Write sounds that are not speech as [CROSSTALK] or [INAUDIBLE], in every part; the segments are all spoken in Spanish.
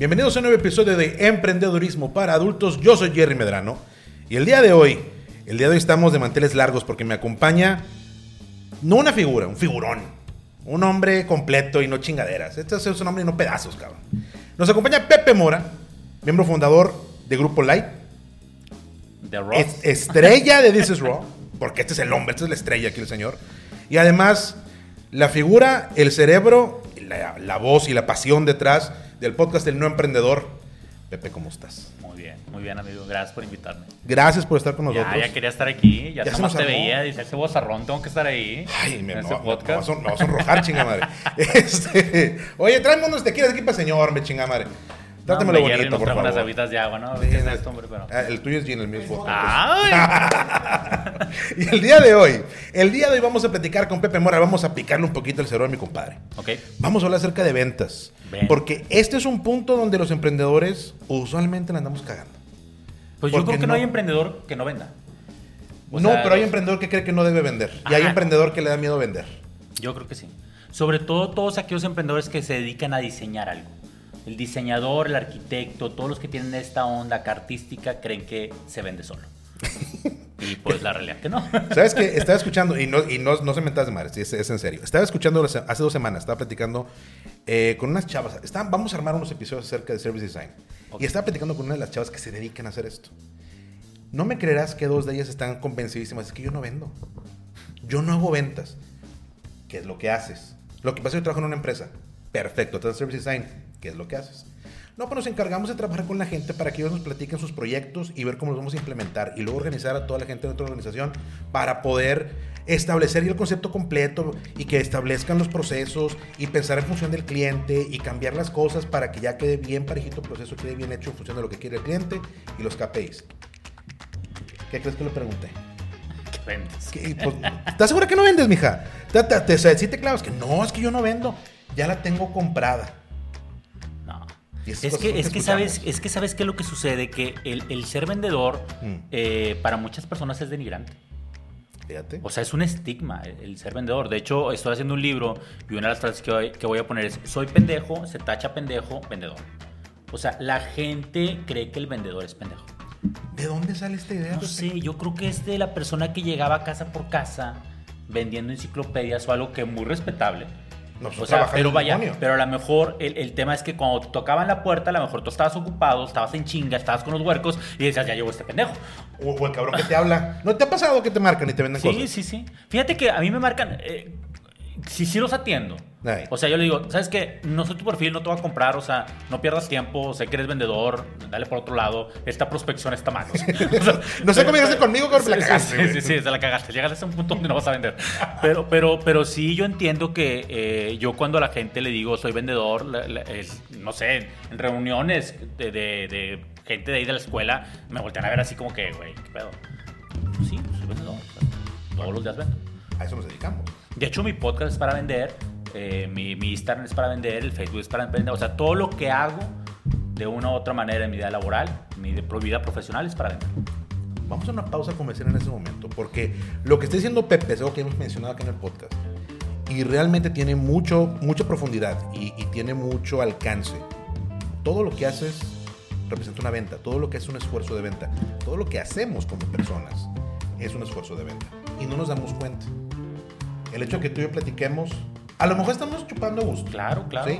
Bienvenidos a un nuevo episodio de Emprendedurismo para Adultos. Yo soy Jerry Medrano. Y el día de hoy, el día de hoy estamos de manteles largos porque me acompaña no una figura, un figurón. Un hombre completo y no chingaderas. Este es un hombre y no pedazos, cabrón. Nos acompaña Pepe Mora, miembro fundador de Grupo Light. De. Es- estrella de This is Raw. Porque este es el hombre, este es la estrella aquí, el señor. Y además, la figura, el cerebro, la, la voz y la pasión detrás del podcast El No Emprendedor. Pepe, ¿cómo estás? Muy bien, muy bien, amigo. Gracias por invitarme. Gracias por estar con nosotros. Ya, ya quería estar aquí. Ya, Ya se nos te veía. Dice ese bozarrón, tengo que estar ahí. Ay, me, en me- me podcast. vas a, me vas a sonrojar, chinga madre. [LAUGHS] Este, oye, tráeme unos tequilas aquí para el señor, me chinga madre. Trátemelo No, bonito, por favor. unas habitas de agua, ¿no? Sí, ¿Qué es no. esto, hombre? Pero... Ah, el tuyo es gin, el mío es vodka. ¡Ay! [LAUGHS] Y el día de hoy, el día de hoy vamos a platicar con Pepe Mora, vamos a picarle un poquito el cerebro a mi compadre. ok. Vamos a hablar acerca de ventas. Ven. Porque este es un punto donde los emprendedores usualmente la andamos cagando. Pues yo creo que no- no hay emprendedor que no venda. O no, sea, pero hay los- emprendedor que cree que no debe vender. Y hay emprendedor que le da miedo vender. Yo creo que sí. Sobre todo todos aquellos emprendedores que se dedican a diseñar algo. El diseñador, el arquitecto, todos los que tienen esta onda artística creen que se vende solo. [LAUGHS] y pues la realidad que no. ¿Sabes qué? Estaba escuchando, y no, y no, no se mentas de madre, es, es en serio. Estaba escuchando hace dos semanas, estaba platicando eh, con unas chavas. Estaban- vamos a armar unos episodios acerca de service design. Ok. Y estaba platicando con una de las chavas que se dedican a hacer esto. No me creerás que dos de ellas están convencidísimas. Es que yo no vendo. Yo no hago ventas. ¿Qué es lo que haces? Lo que pasa es que yo trabajo en una empresa. Perfecto, das service design. ¿Qué es lo que haces? No, pues nos encargamos de trabajar con la gente para que ellos nos platiquen sus proyectos y ver cómo los vamos a implementar y luego organizar a toda la gente de nuestra organización para poder establecer el concepto completo y que establezcan los procesos y pensar en función del cliente y cambiar las cosas para que ya quede bien parejito el proceso, quede bien hecho en función de lo que quiere el cliente y los KPIs. ¿Qué crees que le pregunté? ¿Qué. Pues, ¿Estás segura que no vendes, mija? Te, te, te, sí te clavas que no, es que yo no vendo. Ya la tengo comprada. Es que, es, que sabes, es que sabes qué es lo que sucede, que el, el ser vendedor Mm. eh, para muchas personas es denigrante. Fíjate. O sea, es un estigma el, el ser vendedor. De hecho, estoy haciendo un libro y una de las frases que voy, que voy a poner es, soy pendejo, se tacha pendejo, vendedor. O sea, la gente cree que el vendedor es pendejo. ¿De dónde sale esta idea? No sé, yo creo que es de la persona que llegaba casa por casa vendiendo enciclopedias o algo que muy respetable. No, pues, o sea, pero vaya, demonio. pero a lo mejor el, el tema es que cuando te tocaban la puerta, a lo mejor tú estabas ocupado, estabas en chinga, estabas con los huercos y decías, ya llegó este pendejo. O, o el cabrón que te habla. ¿No te ha pasado que te marcan y te venden Sí, cosas? sí, sí. Fíjate que a mí me marcan. eh, sí, sí los atiendo. Ay. O sea, yo le digo, ¿sabes qué? No soy tu perfil, no te voy a comprar, o sea, no pierdas tiempo, sé que eres vendedor, dale por otro lado, esta prospección está mal. O sea, [LAUGHS] o sea, [LAUGHS] No sé cómo llegaste conmigo, cabrón, Sí, la cagaste, Sí, sí, sí, se la cagaste. Llegas a un punto donde no vas a vender. Pero, pero, pero sí, yo entiendo que eh, yo cuando a la gente le digo soy vendedor, la- la- es, no sé, en reuniones de, de- de gente de ahí de la escuela, me voltean a ver así como que, güey, ¿qué pedo? Pues sí, soy vendedor. o sea, todos los días vendo. A eso nos dedicamos. De hecho, mi podcast es para vender, eh, mi, Instagram es para vender, el Facebook es para vender. O sea, todo lo que hago de una u otra manera en mi vida laboral, mi vida profesional es para vender. Vamos a una pausa comercial en ese momento, porque lo que está diciendo Pepe es algo que hemos mencionado aquí en el podcast. Y realmente tiene mucho, mucha profundidad y tiene mucho alcance. Todo lo que haces representa una venta, todo lo que es un esfuerzo de venta, todo lo que hacemos como personas es un esfuerzo de venta. Y no nos damos cuenta. El hecho de que tú y yo platiquemos, a lo mejor estamos chupando a gusto. Claro, claro. ¿sí?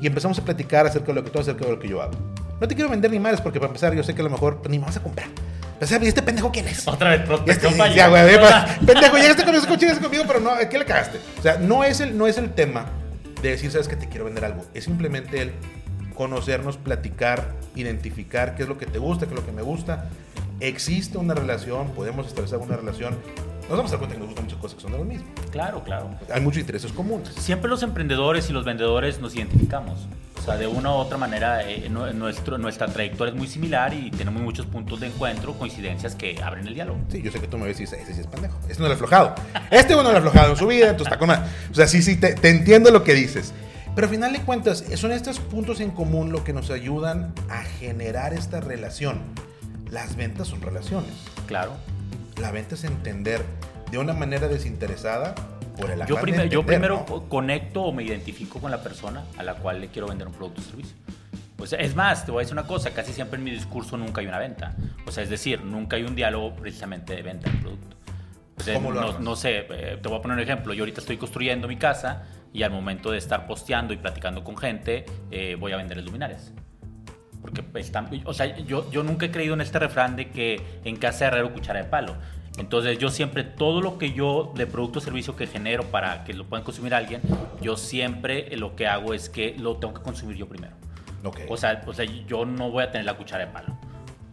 Y empezamos a platicar acerca de lo que tú, acerca de lo que yo hago. No te quiero vender ni madres porque para empezar yo sé que a lo mejor pues, ni me vas a comprar. O sea, ¿y este pendejo quién es? Otra vez, Este, prospección ya, güey, pa- pendejo, llegaste con coche, llegaste conmigo, pero no, ¿qué le cagaste? O sea, no es el, no es el tema de decir, sabes que te quiero vender algo. Es simplemente el conocernos, platicar, identificar qué es lo que te gusta, qué es lo que me gusta. Existe una relación, podemos establecer una relación. Nos vamos a dar cuenta que nos gustan muchas cosas que son de lo mismo. Claro, claro. Hay muchos intereses comunes. Siempre los emprendedores y los vendedores nos identificamos. O sea, de una u otra manera, eh, nuestro, nuestra trayectoria es muy similar y tenemos muchos puntos de encuentro, coincidencias que abren el diálogo. Sí, yo sé que tú me decís, ese sí es pendejo. Este no lo ha aflojado. Este no lo ha aflojado en su vida, entonces está con más. O sea, sí, sí, te, te entiendo lo que dices. Pero al final de cuentas, son estos puntos en común lo que nos ayudan a generar esta relación. Las ventas son relaciones. Claro. La venta es entender de una manera desinteresada por el yo, yo primero conecto o me identifico con la persona a la cual le quiero vender un producto o servicio. Pues es más, te voy a decir una cosa, casi siempre en mi discurso nunca hay una venta. O sea, es decir, nunca hay un diálogo precisamente de venta del producto. ¿Cómo lo no, sé, eh, te voy a poner un ejemplo. Yo ahorita estoy construyendo mi casa y al momento de estar posteando y platicando con gente, eh, voy a vender luminares. Porque están, o sea, yo, yo nunca he creído en este refrán de que en casa herrero cuchara de palo. Entonces yo siempre, todo lo que yo de producto o servicio que genero para que lo puedan consumir alguien, yo siempre lo que hago es que lo tengo que consumir yo primero. Okay. O, sea, o sea, yo no voy a tener la cuchara de palo.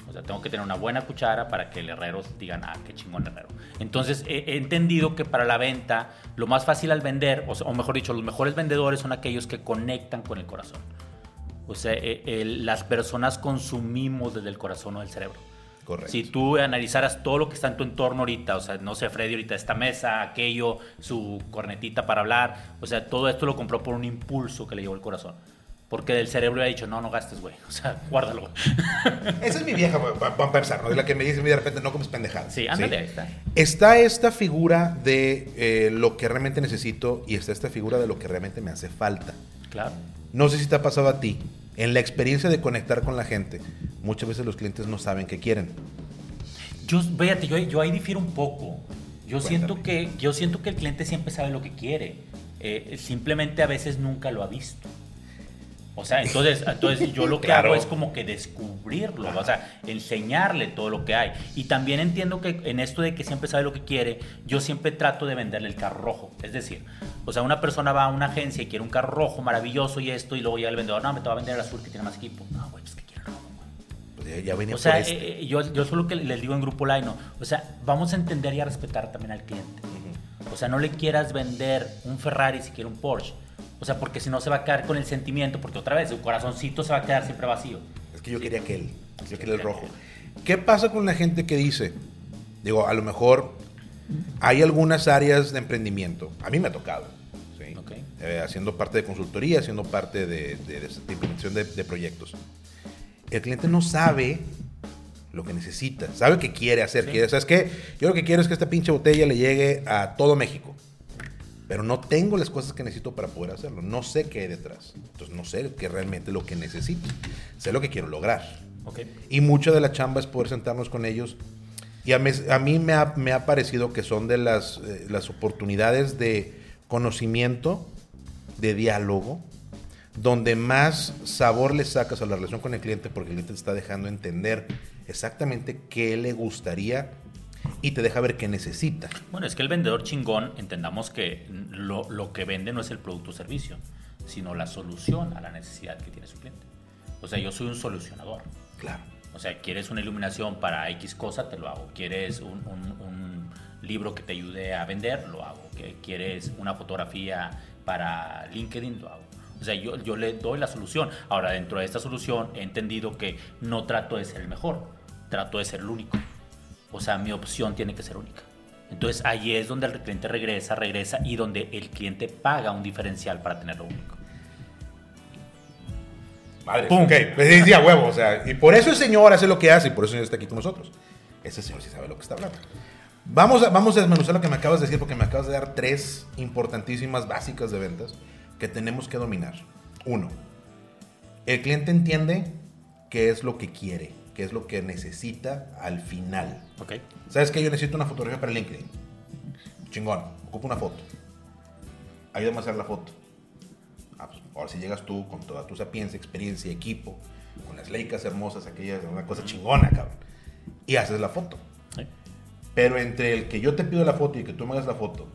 O sea, tengo que tener una buena cuchara para que el herrero digan, ah, qué chingón herrero. Entonces, he, entendido que para la venta, lo más fácil al vender, o, mejor dicho, los mejores vendedores son aquellos que conectan con el corazón. O sea, eh, las personas consumimos desde el corazón o del cerebro. Correcto. Si tú analizaras todo lo que está en tu entorno ahorita, o sea, no sé, Freddy ahorita esta mesa, aquello, su cornetita para hablar, o sea, todo esto lo compró por un impulso que le llevó el corazón. Porque del cerebro le ha dicho, no, no gastes, güey. [LAUGHS] O sea, guárdalo. [LAUGHS] Esa es mi vieja, para empezar, ¿no? De la que me dice de repente, no comes pendejadas. Sí, ándale, ahí está. Está esta figura de eh, lo que realmente necesito y está esta figura de lo que realmente me hace falta. Claro. No sé si te ha pasado a ti, en la experiencia de conectar con la gente, muchas veces los clientes no saben qué quieren. Yo, véate, yo, yo ahí difiero un poco. Yo siento, que, yo siento que el cliente siempre sabe lo que quiere. Eh, simplemente a veces nunca lo ha visto. O sea, entonces, entonces yo lo que hago es como que descubrirlo, o sea, enseñarle todo lo que hay. Y también entiendo que en esto de que siempre sabe lo que quiere, yo siempre trato de venderle el carro rojo. Es decir, o sea, una persona va a una agencia y quiere un carro rojo maravilloso y esto, y luego llega el vendedor, no, me te va a vender el azul que tiene más equipo. No, güey, es que quiere rojo. Pues ya, venía o sea, este. eh, yo, yo solo que les digo en Grupo Line, o sea, vamos a entender y a respetar también al cliente. O sea, no le quieras vender un Ferrari si quiere un Porsche o sea, porque si no se va a quedar con el sentimiento, porque otra vez, su corazoncito se va a quedar siempre vacío. Es que yo quería aquel, yo quería el rojo. ¿Qué pasa con la gente que dice, digo, a lo mejor hay algunas áreas de emprendimiento, a mí me ha tocado, ¿sí? Eh, haciendo parte de consultoría, haciendo parte de, de, implementación de, proyectos. El cliente no sabe lo que necesita, sabe que quiere hacer, quiere, ¿sabes qué? Yo lo que quiero es que esta pinche botella le llegue a todo México pero no tengo las cosas que necesito para poder hacerlo. No sé qué hay detrás. Entonces no sé qué realmente lo que necesito. Sé lo que quiero lograr. Y mucha de la chamba es poder sentarnos con ellos. Y a, mí me ha, parecido que son de las, eh, las oportunidades de conocimiento, de diálogo, donde más sabor le sacas a la relación con el cliente porque el cliente te está dejando entender exactamente qué le gustaría y te deja ver qué necesita. Bueno, es que el vendedor chingón, entendamos que lo, lo, que vende no es el producto o servicio, sino la solución a la necesidad que tiene su cliente. O sea, yo soy un solucionador. Claro. O sea, quieres una iluminación para X cosa, te lo hago. Quieres un, un, libro que te ayude a vender, lo hago. Quieres una fotografía para LinkedIn, lo hago. O sea, yo, yo le doy la solución. Ahora, dentro de esta solución, he entendido que no trato de ser el mejor, trato de ser el único. O sea, mi opción tiene que ser única. Entonces ahí es donde el cliente regresa, regresa y donde el cliente paga un diferencial para tenerlo único. Madre, ¡Pum! ok, pues decía huevo, o sea, y por eso el señor hace lo que hace y por eso el señor está aquí con nosotros. Ese señor sí sabe lo que está hablando. Vamos a, vamos a desmenuzar lo que me acabas de decir porque me acabas de dar tres importantísimas básicas de ventas que tenemos que dominar. Uno, el cliente entiende qué es lo que quiere qué es lo que necesita al final. Ok. ¿Sabes que Yo necesito una fotografía para LinkedIn. Chingón, ocupo una foto. Ayúdame a hacer la foto. Ah, pues, ahora si llegas tú con toda tu sapiencia, experiencia, equipo, con las leicas hermosas, aquella, una cosa chingona, cabrón. Y haces la foto. Pero entre el que yo te pido la foto y que tú me hagas la foto,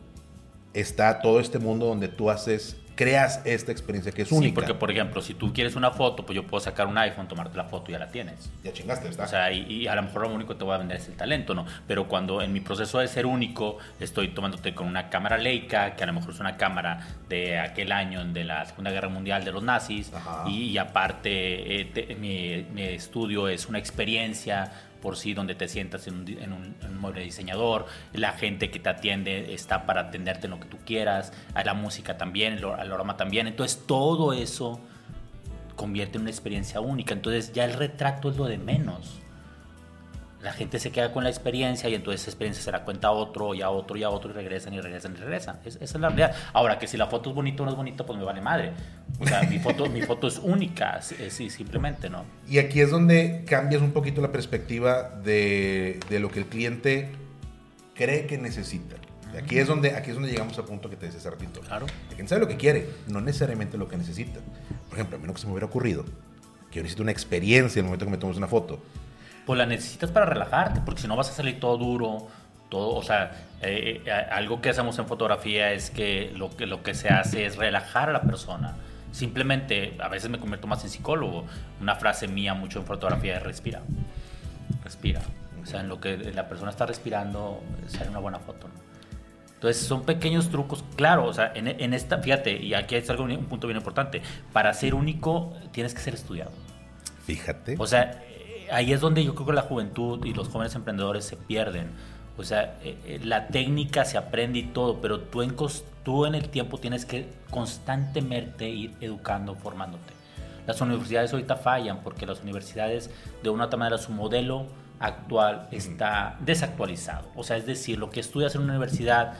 está todo este mundo donde tú haces creas esta experiencia que es Sí, única. porque por ejemplo, si tú quieres una foto, pues yo puedo sacar un iPhone, tomarte la foto y ya la tienes. Ya chingaste, ¿está? O sea, y, y a lo mejor lo único que te voy a vender es el talento, ¿no? Pero cuando en mi proceso de ser único estoy tomándote con una cámara Leica, que a lo mejor es una cámara de aquel año, de la Segunda Guerra Mundial de los nazis, y, y aparte eh, te- mi, mi estudio es una experiencia por sí donde te sientas en un, en un- en un mueble diseñador, la gente que te atiende está para atenderte en lo que tú quieras, a la música también, el, el aroma también, entonces todo eso convierte en una experiencia única. Entonces ya el retrato es lo de menos. La gente se queda con la experiencia y entonces esa experiencia se la cuenta a otro y a otro y a otro y regresan y regresan y regresan. Es- esa es la realidad. Ahora que si la foto es bonita o no es bonita, pues me vale madre. O sea, mi foto, mi foto es única, sí, sí, simplemente, ¿no? Y aquí es donde cambias un poquito la perspectiva de, de lo que el cliente cree que necesita. Aquí es donde aquí es donde llegamos al punto que te decía hace ratito. Claro. La gente sabe lo que quiere, no necesariamente lo que necesita. Por ejemplo, a mí que se me hubiera ocurrido, que yo necesito una experiencia en el momento que me tomes una foto. Pues la necesitas para relajarte, porque si no vas a salir todo duro, todo, o sea, eh, eh, algo que hacemos en fotografía es que lo, que lo que se hace es relajar a la persona. Simplemente, a veces me convierto más en psicólogo. Una frase mía mucho en fotografía es respira. Respira. O sea, en lo que la persona está respirando, sale una buena foto. ¿no? Entonces son pequeños trucos, claro, o sea, en, en esta, fíjate, y aquí hay algo, un punto bien importante, para ser único tienes que ser estudiado. Fíjate. O sea, ahí es donde yo creo que la juventud y los jóvenes emprendedores se pierden. O sea, eh, eh, la técnica se aprende y todo, pero tú en, tú en el tiempo tienes que constantemente ir educando, formándote. Las universidades ahorita fallan porque las universidades, de una u otra manera, su modelo actual está desactualizado. O sea, es decir, lo que estudias en una universidad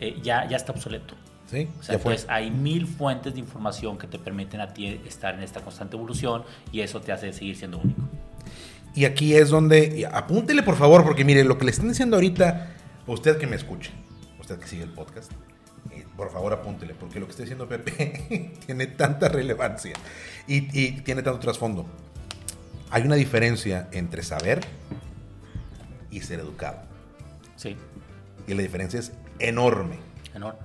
eh, ya, ya está obsoleto. sí, O sea, pues hay mil fuentes de información que te permiten a ti estar en esta constante evolución y eso te hace seguir siendo único. Y aquí es donde, apúntele por favor, porque mire, lo que le están diciendo ahorita, usted que me escuche, usted que sigue el podcast, eh, por favor apúntele, porque lo que está diciendo Pepe [LAUGHS] tiene tanta relevancia y, y tiene tanto trasfondo. Hay una diferencia entre saber y ser educado. Sí, Y la diferencia es enorme. enorme.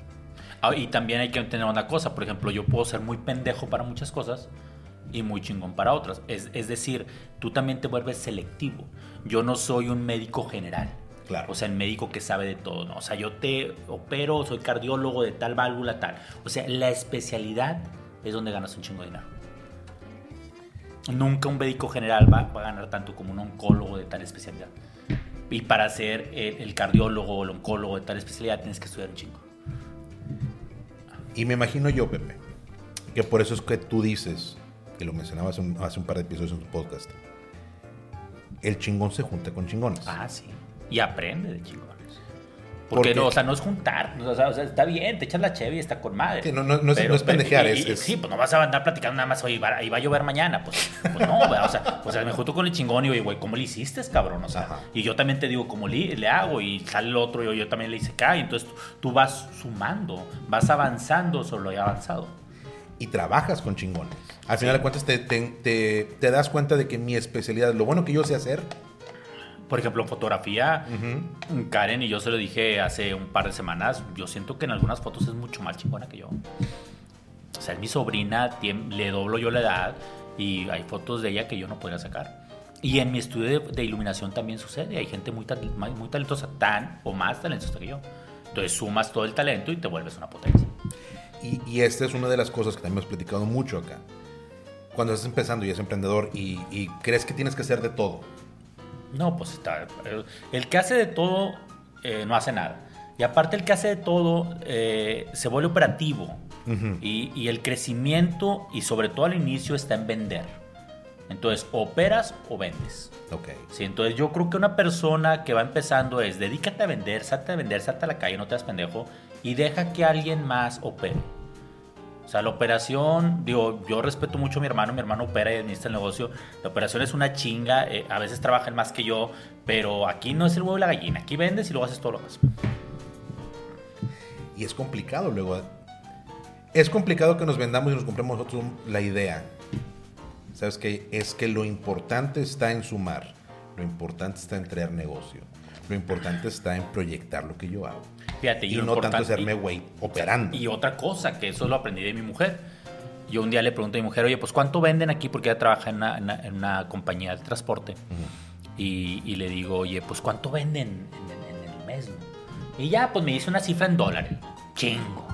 Ah, y también hay que entender una cosa, por ejemplo, yo puedo ser muy pendejo para muchas cosas y muy chingón para otras. Es, es decir, tú también te vuelves selectivo. Yo no soy un médico general. Claro. O sea, el médico que sabe de todo, ¿no? O sea, yo te opero, soy cardiólogo de tal válvula, tal. O sea, la especialidad es donde ganas un chingo de dinero. Nunca un médico general va, va a ganar tanto como un oncólogo de tal especialidad. Y para ser el, el cardiólogo o el oncólogo de tal especialidad tienes que estudiar un chingo. Y me imagino yo, Pepe, que por eso es que tú dices, que lo mencionabas hace un, hace un par de episodios en tu podcast, el chingón se junta con chingones. Ah, sí. Y aprende de chingones. ¿Por Porque no, o sea, no es juntar. O sea, o sea, está bien, te echas la cheve y está con madre. Sí, no- no- no es- no es pendejear, y- es- y- es- Sí, pues no vas a andar platicando nada más, oye, va, y va a llover mañana. Pues, pues no, o sea, sea, me junto con el chingón y oye, güey, ¿cómo le hiciste, cabrón? O sea, Ajá. y yo también te digo, ¿cómo le, le hago? Y sale el otro y yo, yo también le hice acá. Y entonces tú, vas sumando, vas avanzando sobre lo avanzado. Y trabajas con chingones. Al final de cuentas te, te- te- te das cuenta de que mi especialidad, lo bueno que yo sé hacer, Por ejemplo, en fotografía, Karen y yo se lo dije hace un par de semanas, yo siento que en algunas fotos es mucho más chingona que yo. O sea, es mi sobrina, le doblo yo la edad y hay fotos de ella que yo no podría sacar. Y en mi estudio de, de iluminación también sucede, hay gente muy muy talentosa, tan o más talentosa que yo. Entonces sumas todo el talento y te vuelves una potencia. Y, y esta es una de las cosas que también hemos platicado mucho acá. Cuando estás empezando y eres emprendedor y, y crees que tienes que hacer de todo. No, pues está. El, que hace de todo eh, no hace nada. Y aparte, el que hace de todo eh, se vuelve operativo. Y, y el crecimiento, y sobre todo al inicio, está en vender. Entonces, operas o vendes. Ok. Sí, entonces yo creo que una persona que va empezando es dedícate a vender, salte a vender, salte a la calle, no te das pendejo y deja que alguien más opere. O sea, la operación, digo, yo respeto mucho a mi hermano, mi hermano opera y administra el negocio. La operación es una chinga, eh, a veces trabajan más que yo, pero aquí no es el huevo y la gallina, aquí vendes y luego haces todo lo demás. Y es complicado luego. Es complicado que nos vendamos y nos compremos nosotros la idea. ¿Sabes qué? Es que lo importante está en sumar. Lo importante está en traer negocio. Lo importante está en proyectar lo que yo hago. Fíjate, y no tanto hacerme güey operando. Y otra cosa, que eso lo aprendí de mi mujer. Yo un día le pregunto a mi mujer, oye, pues ¿cuánto venden aquí? Porque ella trabaja en una, en una- en una compañía de transporte. y, y le digo, oye, pues ¿cuánto venden en, el mes? no?" Y ya, pues me dice una cifra en dólares. Chingo.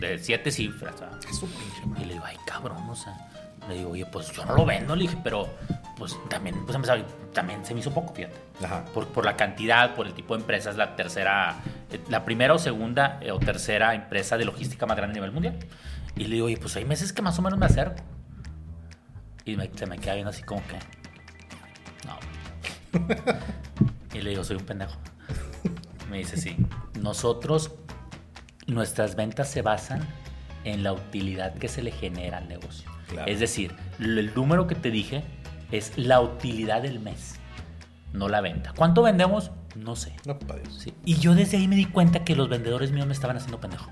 De siete cifras. Eso, pinche Y le digo, ay, cabrón, o sea. Le digo, oye, pues yo no lo vendo, le dije, pero pues también, pues empezaba- también se me hizo poco, fíjate. Ajá. Por, por la cantidad, por el tipo de empresa, es la tercera, eh, la primera o segunda eh, o tercera empresa de logística más grande a nivel mundial. Y le digo, oye, pues hay meses que más o menos me acerco. Y me- se me queda viendo así como que, no. [LAUGHS] y le digo, soy un pendejo. Me dice, sí, nosotros, nuestras ventas se basan en la utilidad que se le genera al negocio. Claro. Es decir, el número que te dije es la utilidad del mes, no la venta. ¿Cuánto vendemos? No sé. No, Dios. Sí. Y yo desde ahí me di cuenta que los vendedores míos me estaban haciendo pendejo.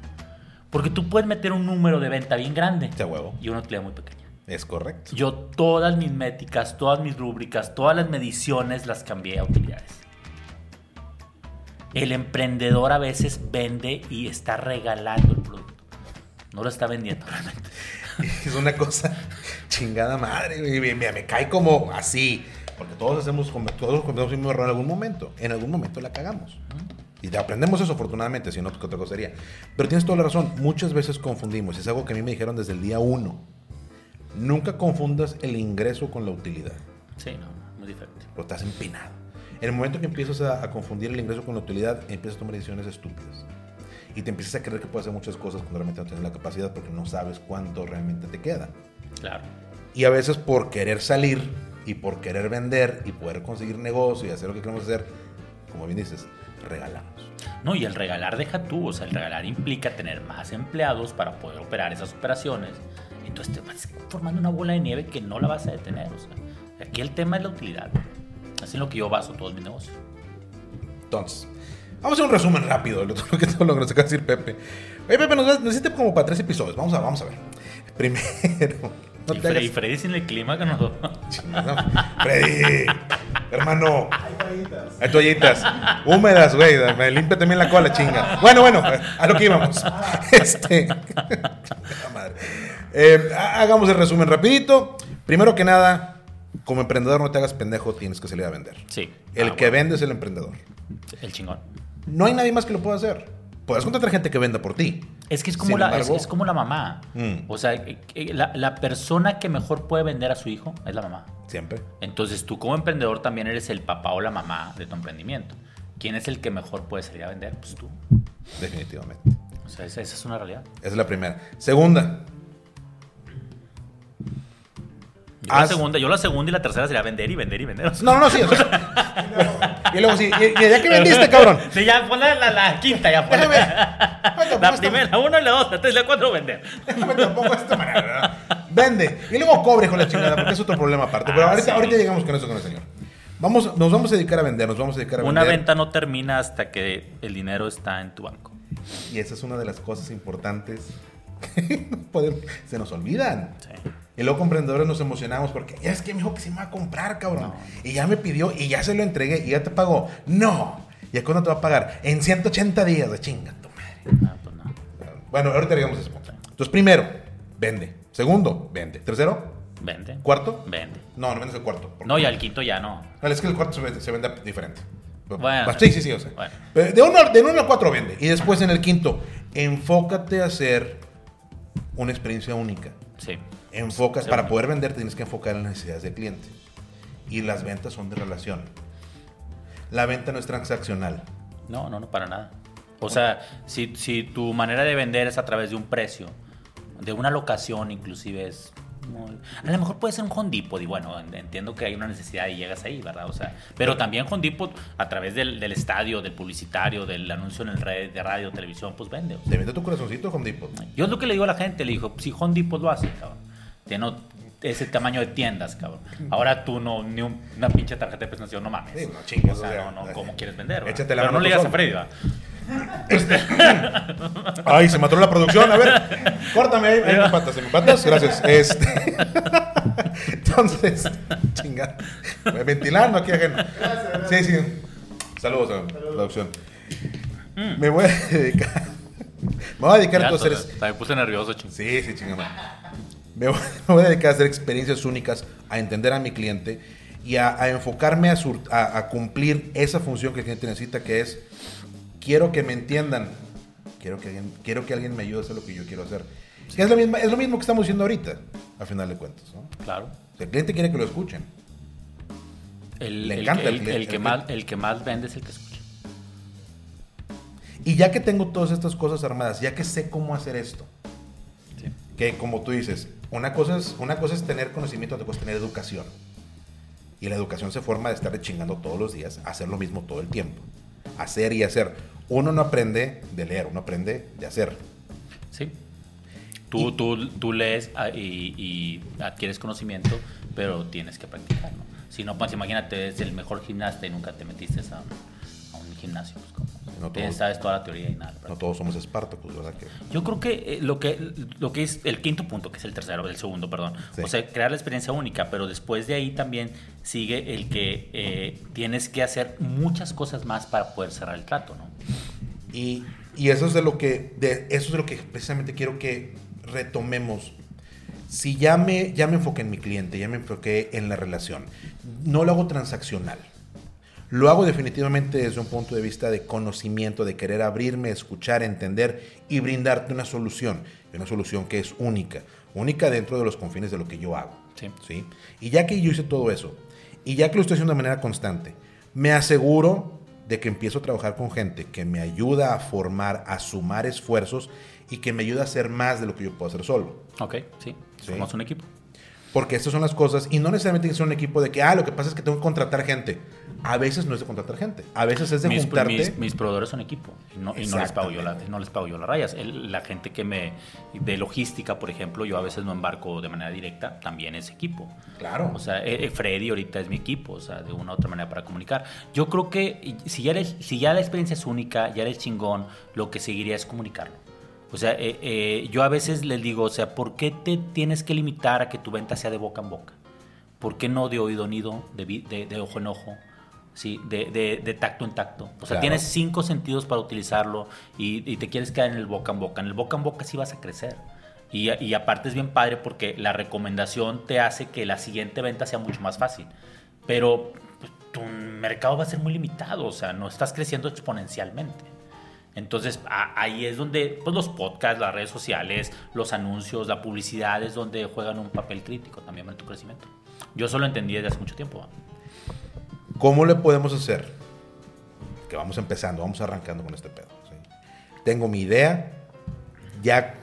Porque tú puedes meter un número de venta bien grande Te huevo. y una utilidad muy pequeña. Es correcto. Yo todas mis métricas, todas mis rúbricas, todas las mediciones las cambié a utilidades. El emprendedor a veces vende y está regalando el producto. No lo está vendiendo realmente. [LAUGHS] Es una cosa chingada madre. Me, me- me cae como así. Porque todos hacemos, todos cometemos el mismo error en algún momento. En algún momento la cagamos. Y aprendemos eso, afortunadamente, si no, ¿qué otra cosa sería? Pero tienes toda la razón. Muchas veces confundimos. Es algo que a mí me dijeron desde el día uno. Nunca confundas el ingreso con la utilidad. Sí, no, muy diferente. Pero estás empinado. En el momento que empiezas a, a confundir el ingreso con la utilidad, empiezas a tomar decisiones estúpidas. Y te empiezas a creer que puedes hacer muchas cosas cuando realmente no tienes la capacidad porque no sabes cuánto realmente te queda. Claro. Y a veces por querer salir y por querer vender y poder conseguir negocio y hacer lo que queremos hacer, como bien dices, regalamos. No, y el regalar deja tú, o sea, el regalar implica tener más empleados para poder operar esas operaciones. Entonces te vas formando una bola de nieve que no la vas a detener. O sea, aquí el tema es la utilidad. Así es lo que yo baso todos mis negocios. Entonces, vamos a hacer un resumen rápido de todo [LAUGHS] lo que, todo lo que nos acaba de decir Pepe. Oye, Pepe, nos como para tres episodios. Vamos a, vamos a ver. [LAUGHS] Primero, no y, Freddy sin el clima que nos... [LAUGHS] Freddy, hermano. Hay toallitas húmedas, güey. Me limpia también la cola, chinga. Bueno, bueno, a lo que íbamos. Este. madre. Eh, ha- hagamos el resumen rapidito. Primero que nada, como emprendedor no te hagas pendejo, tienes que salir a vender. Sí. El Ah, que bueno. vende es el emprendedor. El chingón. No hay nadie más que lo pueda hacer. Puedes contratar gente que venda por ti. Es que es como, Sin la, es como la mamá. Mm. O sea, eh, eh, la, la persona que mejor puede vender a su hijo es la mamá. Siempre. Entonces tú como emprendedor también eres el papá o la mamá de tu emprendimiento. ¿Quién es el que mejor puede salir a vender? Pues tú. Definitivamente. O sea, esa, esa es una realidad. Esa es la primera. Segunda, Yo la, segunda, yo la segunda y la tercera sería vender y vender y vender. No, no, no, sí. o sea, [LAUGHS] y luego sí. Y, y ya que vendiste, cabrón. Sí, ya pon la, la, la quinta, ya pon. Déjame. [LAUGHS] La primera, la uno, la dos, la tres, la cuatro, vender. Déjame de esta manera. Vende. Y luego cobre, hijo de la chingada, porque es otro problema aparte. Pero Ah, ahorita, sí. ahorita llegamos con eso con el señor. Vamos, nos vamos a dedicar a vender, nos vamos a dedicar a Una vender. venta no termina hasta que el dinero está en tu banco. Y esa es una de las cosas importantes que [LAUGHS] se nos olvidan. Sí. Y luego como emprendedores nos emocionamos porque ya es que me dijo que se me va a comprar, cabrón. No. Y ya me pidió y ya se lo entregué y ya te pagó. No. ¿Y a cuándo te va a pagar? En 180 días de chinga tu madre. Ah, pues no. Bueno, ahorita llegamos a punto. Entonces, primero, vende. Segundo, vende. Tercero, Vende. cuarto. Vende. No, no vendes el cuarto. No, y al quinto ya no. Es que el cuarto se vende, se vende diferente. Bueno. sí, sí, sí, o sea. Bueno. Pero De uno, de uno a cuatro vende. Y después en el quinto, enfócate a hacer una experiencia única. Sí. Enfocas, Sí, para bueno. poder vender tienes que enfocar en las necesidades del cliente. Y las ventas son de relación. La venta no es transaccional. No, no, no, para nada. O sea, si, si tu manera de vender es a través de un precio, de una locación inclusive es... muy- A lo mejor puede ser un Home Depot y bueno, en- entiendo que hay una necesidad y llegas ahí, ¿verdad? O sea, pero también Home Depot a través del, del estadio, del publicitario, del anuncio en el red, de radio, televisión, pues vende. o sea. ¿Te vende tu corazoncito, Home Depot? Yo es lo que le digo a la gente, le digo, si Home Depot lo hace, cabrón, tiene ese tamaño de tiendas, cabrón. Ahora tú no, ni un- una pinche tarjeta de presentación, no mames. Sí, no chingues, O sea, o sea, no, no, ¿cómo quieres vender? échate la Pero mano no le digas a. Freddy, ¿verdad? Ay, se mató la producción. A ver, córtame ahí. ahí me empatas, me empatas. Gracias. Este. [LAUGHS] Entonces, chingada. Ventilando aquí ajeno. Sí, sí. Saludos a la producción. Mm. Me voy a dedicar. Me voy a dedicar Ya, a hacer. hasta me puse nervioso, ching. Sí, sí, chingada. Me voy, [LAUGHS] me voy a dedicar a hacer experiencias únicas, a entender a mi cliente y a, a enfocarme a, sur- a- a cumplir esa función que el cliente necesita, que es quiero que me entiendan, quiero que alguien, quiero que alguien me ayude a hacer lo que yo quiero hacer. Es, lo mismo, es lo mismo que estamos haciendo ahorita, a final de cuentas. ¿no? Claro. El cliente quiere que lo escuchen. El, Le encanta el, el cliente, el que más, el que más vende es el que escucha. Y ya que tengo todas estas cosas armadas, ya que sé cómo hacer esto, Sí. que como tú dices, una cosa es, una cosa es tener conocimiento, otra cosa es tener educación. Y la educación se forma de estar chingando todos los días, hacer lo mismo todo el tiempo. Hacer y hacer. Uno no aprende de leer, uno aprende de hacer. Sí. Tú, Y- tú, tú lees ah, y, y adquieres conocimiento, pero tienes que practicar, ¿no? Si no, pues imagínate, eres el mejor gimnasta y nunca te metiste a un, a un gimnasio. Pues. No Tienes- todos- sabes toda la teoría y nada. No todos somos Espartacus, ¿verdad? Que Yo creo que eh, lo que lo que es el quinto punto, que es el tercero, el segundo, perdón. Sí. O sea, crear la experiencia única, pero después de ahí también sigue el que eh, tienes que hacer muchas cosas más para poder cerrar el trato, ¿no? Y, y eso es de lo que de, eso es de lo que precisamente quiero que retomemos. Si ya me, ya me enfoqué en mi cliente, ya me enfoqué en la relación, no lo hago transaccional. Lo hago definitivamente desde un punto de vista de conocimiento, de querer abrirme, escuchar, entender y brindarte una solución. Una solución que es única, única dentro de los confines de lo que yo hago. Sí. ¿sí? Y ya que yo hice todo eso, y ya que lo estoy haciendo de manera constante, me aseguro de que empiezo a trabajar con gente que me ayuda a formar, a sumar esfuerzos y que me ayuda a hacer más de lo que yo puedo hacer solo. Ok, sí. Sí. Somos un equipo. Porque estas son las cosas, y no necesariamente tiene que ser un equipo de que, ah, lo que pasa es que tengo que contratar gente. A veces no es de contratar gente, a veces es de Mis, juntarte. mis- mis proveedores son equipo y no, y no les pago yo la, no les pago yo las rayas. El- la gente que me de logística, por ejemplo, yo a veces no embarco de manera directa, también es equipo. Claro. O sea, eh, eh, Freddy ahorita es mi equipo, o sea, de una u otra manera para comunicar. Yo creo que si ya, eres, si ya la experiencia es única, ya eres chingón, lo que seguiría es comunicarlo. O sea, eh, eh, yo a veces les digo, o sea, ¿por qué te tienes que limitar a que tu venta sea de boca en boca? ¿Por qué no de oído en oído, de, de- de ojo en ojo? Sí, de, de- de tacto en tacto. O sea, Claro. tienes cinco sentidos para utilizarlo y, y te quieres quedar en el boca en boca. En el boca en boca sí vas a crecer. Y, y aparte es bien padre porque la recomendación te hace que la siguiente venta sea mucho más fácil. Pero pues, tu mercado va a ser muy limitado, o sea, no estás creciendo exponencialmente. Entonces a- ahí es donde pues, los podcasts, las redes sociales, los anuncios, la publicidad es donde juegan un papel crítico también en tu crecimiento. Yo eso lo entendí desde hace mucho tiempo. ¿Cómo le podemos hacer? Que vamos empezando, vamos arrancando con este pedo. ¿sí? Tengo mi idea, ya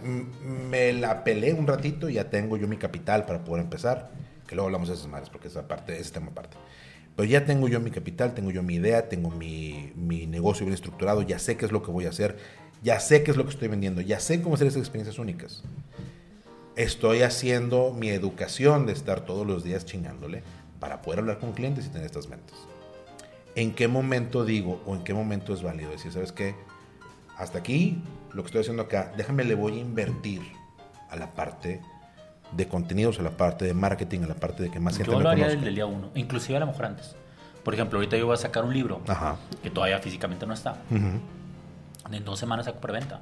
me la pelé un ratito, ya tengo yo mi capital para poder empezar. Que luego hablamos de esas madres, porque esa parte, ese tema aparte. Pero ya tengo yo mi capital, tengo yo mi idea, tengo mi, mi negocio bien estructurado, ya sé qué es lo que voy a hacer, ya sé qué es lo que estoy vendiendo, ya sé cómo hacer esas experiencias únicas. Estoy haciendo mi educación de estar todos los días chingándole para poder hablar con clientes y tener estas ventas. ¿En qué momento digo o en qué momento es válido decir, sabes qué? Hasta aquí, lo que estoy haciendo acá, déjame, le voy a invertir a la parte de contenidos, a la parte de marketing, a la parte de que más gente Yo lo haría desde el día uno, inclusive a lo mejor antes. Por ejemplo, ahorita yo voy a sacar un libro Ajá. que todavía físicamente no está. Ujú. En dos semanas saco preventa.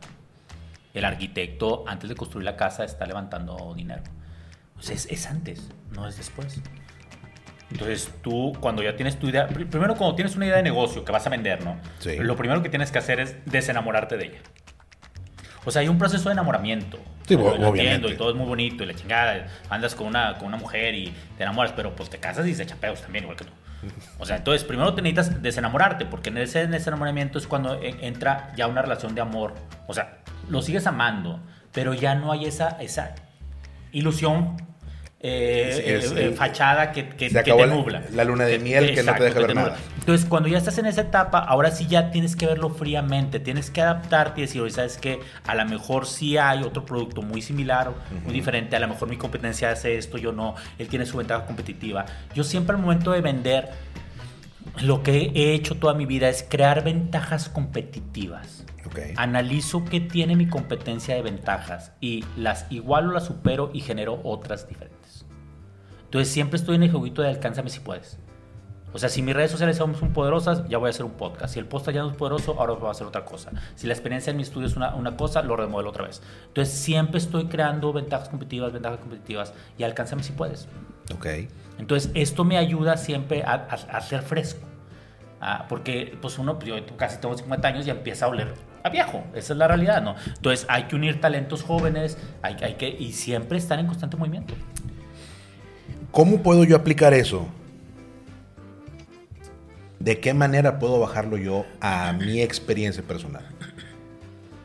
El arquitecto, antes de construir la casa, está levantando dinero. O sea, es, es antes, no es después. Entonces, tú, cuando ya tienes tu idea, pr- primero cuando tienes una idea de negocio que vas a vender, ¿no? Sí. Lo primero que tienes que hacer es desenamorarte de ella. O sea, hay un proceso de enamoramiento. Sí, Lo- entiendo, y todo es muy bonito y la chingada. Andas con una, con una mujer y te enamoras, pero pues te casas y se echa pedos también, igual que tú. [LAUGHS] O sea, entonces primero te necesitas desenamorarte, porque en ese desenamoramiento es cuando entra ya una relación de amor. O sea, lo sigues amando, pero ya no hay esa, esa ilusión eh, Sí, eh, eh, fachada que, que- que te la- nubla. la luna de miel que no te deja ver nubla. nada. Entonces, cuando ya estás en esa etapa, ahora sí ya tienes que verlo fríamente, tienes que adaptarte y decir, oye, ¿sabes qué? A lo mejor sí hay otro producto muy similar, o muy diferente, a lo mejor mi competencia hace esto, yo no, él tiene su ventaja competitiva. Yo siempre al momento de vender, lo que he hecho toda mi vida es crear ventajas competitivas. Analizo qué tiene mi competencia de ventajas y las igualo, las supero y genero otras diferentes. Entonces siempre estoy en el juguito de alcánzame si puedes. O sea, si mis redes sociales son muy poderosas, ya voy a hacer un podcast. Si el podcast ya no es poderoso, ahora voy a hacer otra cosa. Si la experiencia en mi estudio es una, una cosa, lo remodelo otra vez. Entonces siempre estoy creando ventajas competitivas, ventajas competitivas y alcánzame si puedes. Ok. Entonces esto me ayuda siempre a, a, a ser fresco. Ah, porque pues uno, pues, yo casi tengo 50 años y empieza a oler a viejo. Esa es la realidad, ¿no? Entonces hay que unir talentos jóvenes hay, hay que, y siempre estar en constante movimiento. ¿Cómo puedo yo aplicar eso? ¿De qué manera puedo bajarlo yo a mi experiencia personal?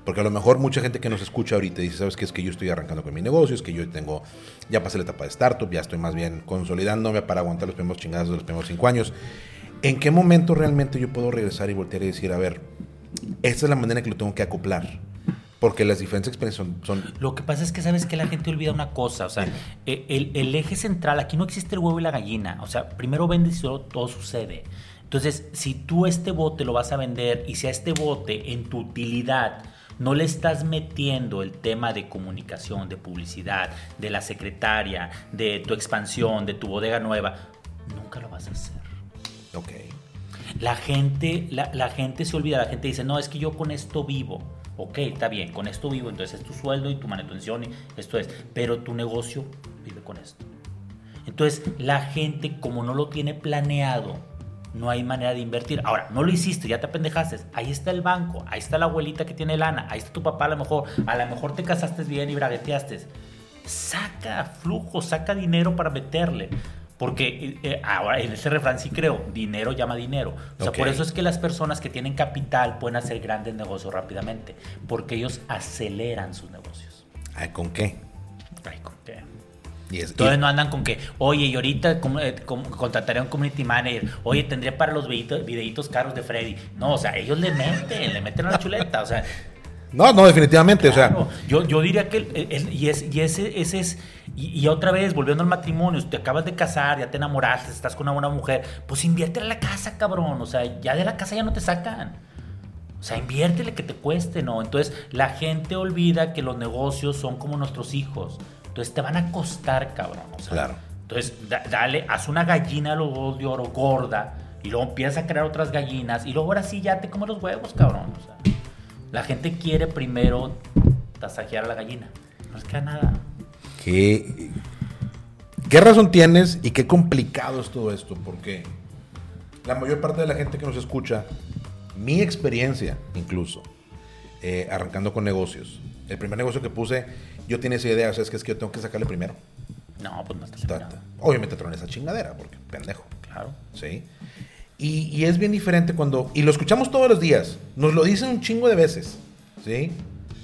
Porque a lo mejor mucha gente que nos escucha ahorita dice, ¿sabes qué? Es que yo estoy arrancando con mi negocio, es que yo tengo, ya pasé la etapa de startup, ya estoy más bien consolidándome para aguantar los primeros chingados de los primeros cinco años. ¿En qué momento realmente yo puedo regresar y voltear y decir, a ver, esta es la manera que lo tengo que acoplar? Porque las diferentes experiencias son, son... Lo que pasa es que sabes que la gente olvida una cosa, o sea, e, el, el, eje central, aquí no existe el huevo y la gallina, o sea, primero vendes y todo, todo sucede. Entonces, si tú este bote lo vas a vender y si a este bote en tu utilidad no le estás metiendo el tema de comunicación, de publicidad, de la secretaria, de tu expansión, de tu bodega nueva, nunca lo vas a hacer. Ok. La gente, la, la gente se olvida, la gente dice, no, es que yo con esto vivo. Ok, está bien, con esto vivo, entonces es tu sueldo y tu manutención esto es, pero tu negocio vive con esto. Entonces, la gente como no lo tiene planeado, no hay manera de invertir. Ahora, no lo hiciste, ya te apendejaste. Ahí está el banco, ahí está la abuelita que tiene lana, ahí está tu papá a lo mejor, a lo mejor te casaste bien y bragueteaste. Saca flujo, saca dinero para meterle. Porque eh, ahora en ese refrán sí creo, dinero llama dinero. O sea, por eso es que las personas que tienen capital pueden hacer grandes negocios rápidamente, porque ellos aceleran sus negocios. Ay, ¿Con qué? Ay, ¿con qué? Y es- Entonces y- no andan con que, oye, y ahorita com- eh, contrataré a un community manager, oye, tendré para los videitos, videitos caros de Freddy. No, o sea, ellos le meten, le meten a la chuleta, o sea, No, no, definitivamente. O sea, yo, yo diría que, el- el- y, es, y ese, ese es, y, y otra vez, volviendo al matrimonio, te acabas de casar, ya te enamoraste, estás con una buena mujer, pues invierte en la casa, cabrón, o sea, ya de la casa ya no te sacan. O sea, inviértele que te cueste, ¿no? Entonces, la gente olvida que los negocios son como nuestros hijos. Entonces, te van a costar, cabrón. O sea, Claro. Entonces, da- dale, haz una gallina de los huevos de oro gorda y luego empieza a crear otras gallinas y luego ahora sí ya te come los huevos, cabrón. O sea, la gente quiere primero tasajear a la gallina. No les queda nada. ¿qué, ¿qué razón tienes y qué complicado es todo esto? Porque la mayor parte de la gente que nos escucha, mi experiencia incluso, eh, arrancando con negocios. El primer negocio que puse, yo tenía esa idea, o sea, es que, es que yo tengo que sacarle primero. No, pues no ta. Obviamente troné esa chingadera, porque pendejo. Claro. ¿sí? Y, y es bien diferente cuando... Y lo escuchamos todos los días. Nos lo dicen un chingo de veces, ¿sí?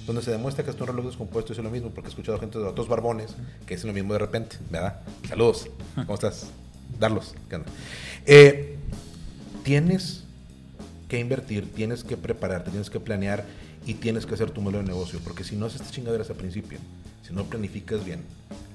Donde se demuestra que es un reloj descompuesto es lo mismo, porque he escuchado gente de otros barbones que dicen lo mismo de repente, ¿verdad? Saludos. ¿Cómo estás? Darlos. ¿Qué onda? Eh, tienes que invertir, tienes que prepararte, tienes que planear y tienes que hacer tu modelo de negocio, porque si no haces estas chingaderas al principio, si no planificas bien,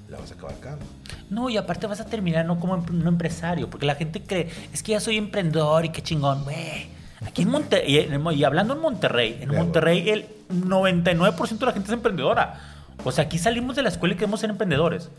la vas a acabar cagando. No, y aparte vas a terminar no como em- un empresario, porque la gente cree, es que ya soy emprendedor y qué chingón, güey. Aquí en Monterrey, y hablando en Monterrey, en Monterrey el 99% de la gente es emprendedora. O sea, aquí salimos de la escuela y queremos ser emprendedores.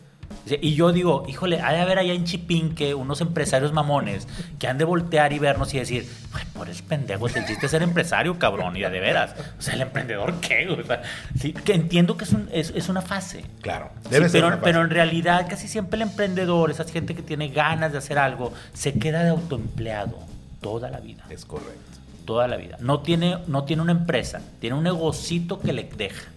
Y yo digo, híjole, ha de haber allá en Chipinque unos empresarios mamones que han de voltear y vernos y decir, "Güey, por el pendejo, el chiste es ser empresario, cabrón, y de veras. O sea, el emprendedor, ¿qué? O sea, sí, que entiendo que es, un- es, es una fase. Claro. Sí, Debe ser pero, una pero fase. en realidad casi siempre el emprendedor, esa gente que tiene ganas de hacer algo, se queda de autoempleado toda la vida. Es correcto. Toda la vida. No tiene, no tiene una empresa, tiene un negocito que le deja.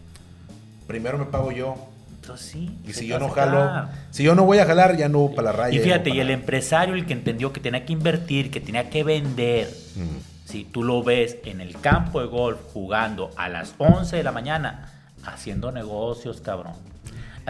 Primero me pago yo, Entonces sí. Y si yo no jalo, si yo no voy a jalar, ya no hubo para la raya. Y fíjate, no y el empresario, el que entendió que tenía que invertir, que tenía que vender, si tú lo ves en el campo de golf jugando a las 11 de la mañana, haciendo negocios, cabrón.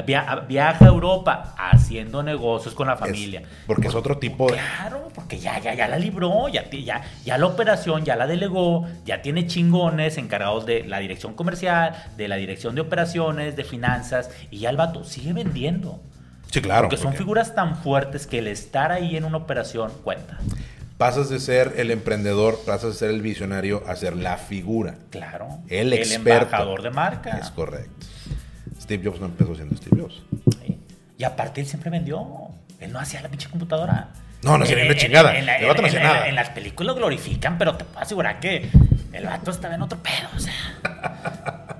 Via- viaja a Europa haciendo negocios con la Es- familia. porque es otro tipo de... Claro, porque ya, ya, ya la libró, ya, ya, ya la operación ya la delegó, ya tiene chingones encargados de la dirección comercial, de la dirección de operaciones, de finanzas, y ya el vato sigue vendiendo. Sí, claro. porque son porque figuras tan fuertes que el estar ahí en una operación cuenta. Pasas de ser el emprendedor, pasas de ser el visionario a ser la figura. Claro. El experto. embajador de marca. Es correcto. Steve Jobs no empezó siendo Steve Jobs. Sí. Y aparte él siempre vendió. Él no hacía la pinche computadora. No, no hacía ni En- una en- chingada. en la- El vato no en- nada. En las películas lo glorifican, pero te puedo asegurar que el vato estaba en otro pedo, o sea. [LAUGHS]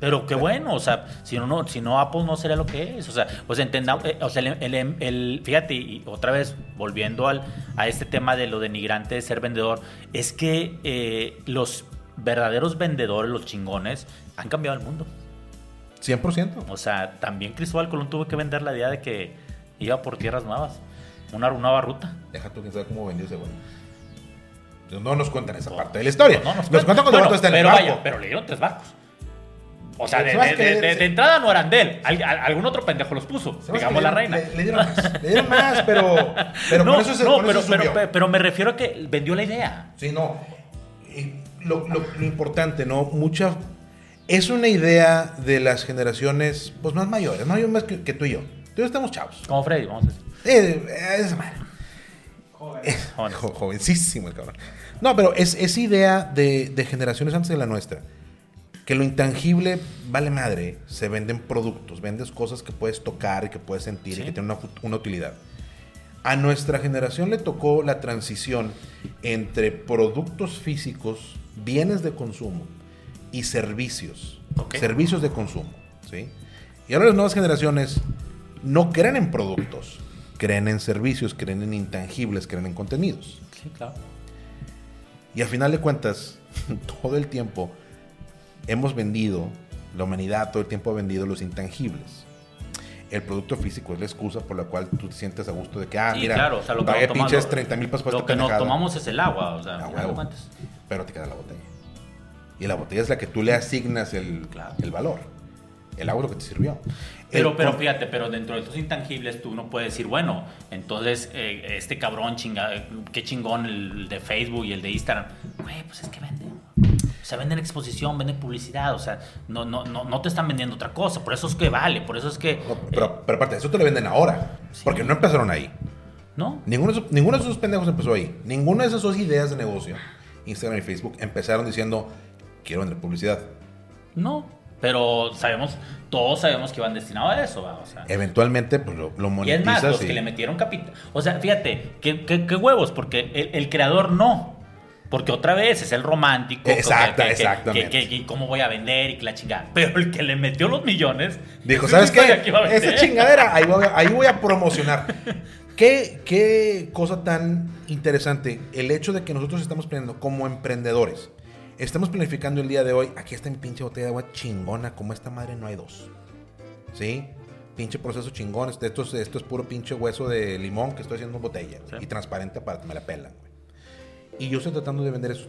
Pero qué bueno, o sea, si no, si no Apple no sería lo que es. O sea, pues entendamos, eh, o sea, el, el- el- fíjate, y otra vez volviendo al, a este tema de lo denigrante de ser vendedor, es que eh, los verdaderos vendedores, los chingones, han cambiado el mundo. 100%. O sea, también Cristóbal Colón tuvo que vender la idea de que iba por tierras nuevas, una nueva ruta. Deja tú quién sabe cómo vendió ese güey. No nos cuentan esa parte de la historia. No, nos, nos cuentan cuando el Bueno, está en el pero barco. vaya, pero le dieron tres barcos. O sea, de, que entrada no eran de él. Al- al- algún otro pendejo los puso. Digamos que la reina. Le, le dieron más, le dieron más, pero, [LAUGHS] pero no, por eso se, no, por pero, eso pero, pero- pero me refiero a que vendió la idea. Sí, no. Y lo, lo- lo importante, ¿no? Mucha. Es una idea de las generaciones, pues más mayores, más, más que, que tú y yo. Tú y yo estamos chavos. Como Freddy, vamos a decir. Eh, eh, esa madre. Eh, Jóvenes. jo- jovencísimo el cabrón. No, pero es, es idea de, de generaciones antes de la nuestra. Que lo intangible vale madre. Se venden productos, vendes cosas que puedes tocar y que puedes sentir Sí. y que tienen una, una utilidad. A nuestra generación le tocó la transición entre productos físicos, bienes de consumo y servicios. Servicios de consumo. ¿sí? Y ahora las nuevas generaciones no creen en productos, creen en servicios, creen en intangibles, creen en contenidos. Sí, claro. Y al final de cuentas, [LAUGHS] todo el tiempo hemos vendido, la humanidad todo el tiempo ha vendido los intangibles. El producto físico es la excusa por la cual tú te sientes a gusto de que, ah, Sí, mira, claro, o sea, lo que pinches 30 mil pesos Lo esta que nos tomamos es el agua, o sea, A al final de huevo. cuentas. Pero te queda la botella. Y la botella es la que tú le asignas el, Claro. el valor. El agua que te sirvió. Pero, El pero fíjate, pero dentro de estos intangibles tú no puedes decir, bueno, entonces eh, este cabrón chinga, qué chingón el de Facebook y el de Instagram. Güey, pues es que venden. O sea, venden exposición, venden publicidad, o sea, no, no, no, no te están vendiendo otra cosa. Por eso es que vale, por eso es que. No, pero, pero aparte, eso te lo venden ahora. Sí. Porque no empezaron ahí. ¿No? Ninguno de, esos, ninguno de esos pendejos empezó ahí. Ninguna de esas dos ideas de negocio, Instagram y Facebook, empezaron diciendo, quiero vender publicidad. No. Pero sabemos, todos sabemos que iban destinados a eso, ¿va? O sea. Eventualmente, pues lo, lo Y es más, los y- que le metieron capital. O sea, fíjate, qué, qué- qué huevos, porque el, el creador no. Porque otra vez es el romántico. Exacta- que- que- exactamente. Que, que- cómo voy a vender y que la chingada. Pero el que le metió los millones. Dijo, [LAUGHS] ¿sabes qué? que iba a vender". Esa chingadera, ahí voy, a- ahí voy a promocionar. [LAUGHS] ¿Qué, qué cosa tan interesante el hecho de que nosotros estamos planeando como emprendedores. Estamos planificando el día de hoy. Aquí está mi pinche botella de agua chingona. Como esta madre no hay dos. ¿Sí? Pinche proceso chingón. Este- Esto es, esto es puro pinche hueso de limón que estoy haciendo en botella. Sí. Y transparente para que me la pelan, güey. Y yo estoy tratando de vender eso.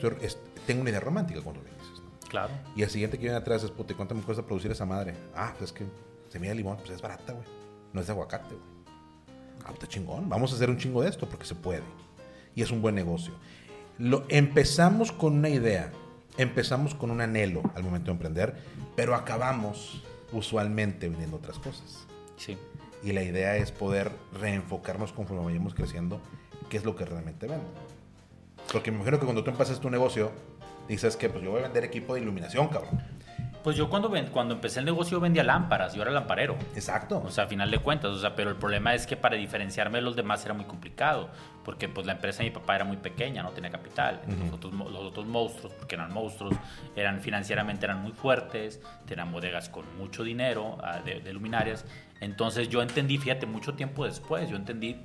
tengo una idea romántica cuando lo dices. ¿no? Claro. Y el siguiente que viene atrás es, puta, ¿cuánto me cuesta producir esa madre? Ah, pues es que semilla de limón, pues es barata, güey. No es de aguacate, güey. Ah, está chingón. Vamos a hacer un chingo de esto porque se puede. Y es un buen negocio. Lo, empezamos con una idea, empezamos con un anhelo al momento de emprender, pero acabamos usualmente vendiendo otras cosas. Sí. Y la idea es poder reenfocarnos conforme vayamos creciendo, qué es lo que realmente vendo. Porque me imagino que cuando tú empiezas tu negocio, dices que pues yo voy a vender equipo de iluminación, cabrón. Pues yo cuando, cuando empecé el negocio vendía lámparas, yo era lamparero. Exacto. O sea, a final de cuentas, o sea, pero el problema es que para diferenciarme de los demás era muy complicado, porque pues la empresa de mi papá era muy pequeña, no tenía capital. Los, otros, los otros monstruos, porque eran monstruos, eran financieramente eran muy fuertes, tenían bodegas con mucho dinero ah, de, de luminarias. Entonces yo entendí, fíjate, mucho tiempo después, yo entendí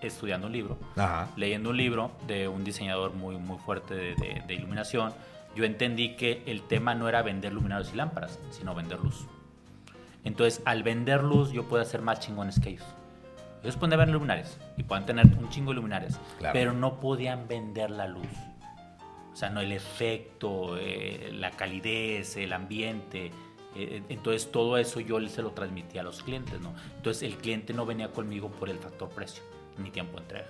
estudiando un libro, Ajá. leyendo un libro de un diseñador muy, muy fuerte de, de- de iluminación, yo entendí que el tema no era vender luminarios y lámparas, sino vender luz. Entonces, al vender luz, yo puedo hacer más chingones que ellos. Ellos pueden vender luminarias y pueden tener un chingo de luminarias, Claro. pero no podían vender la luz. O sea, no el efecto, eh, la calidez, el ambiente. eh, entonces, todo eso yo se lo transmitía a los clientes, ¿no? Entonces, el cliente no venía conmigo por el factor precio ni tiempo de entrega.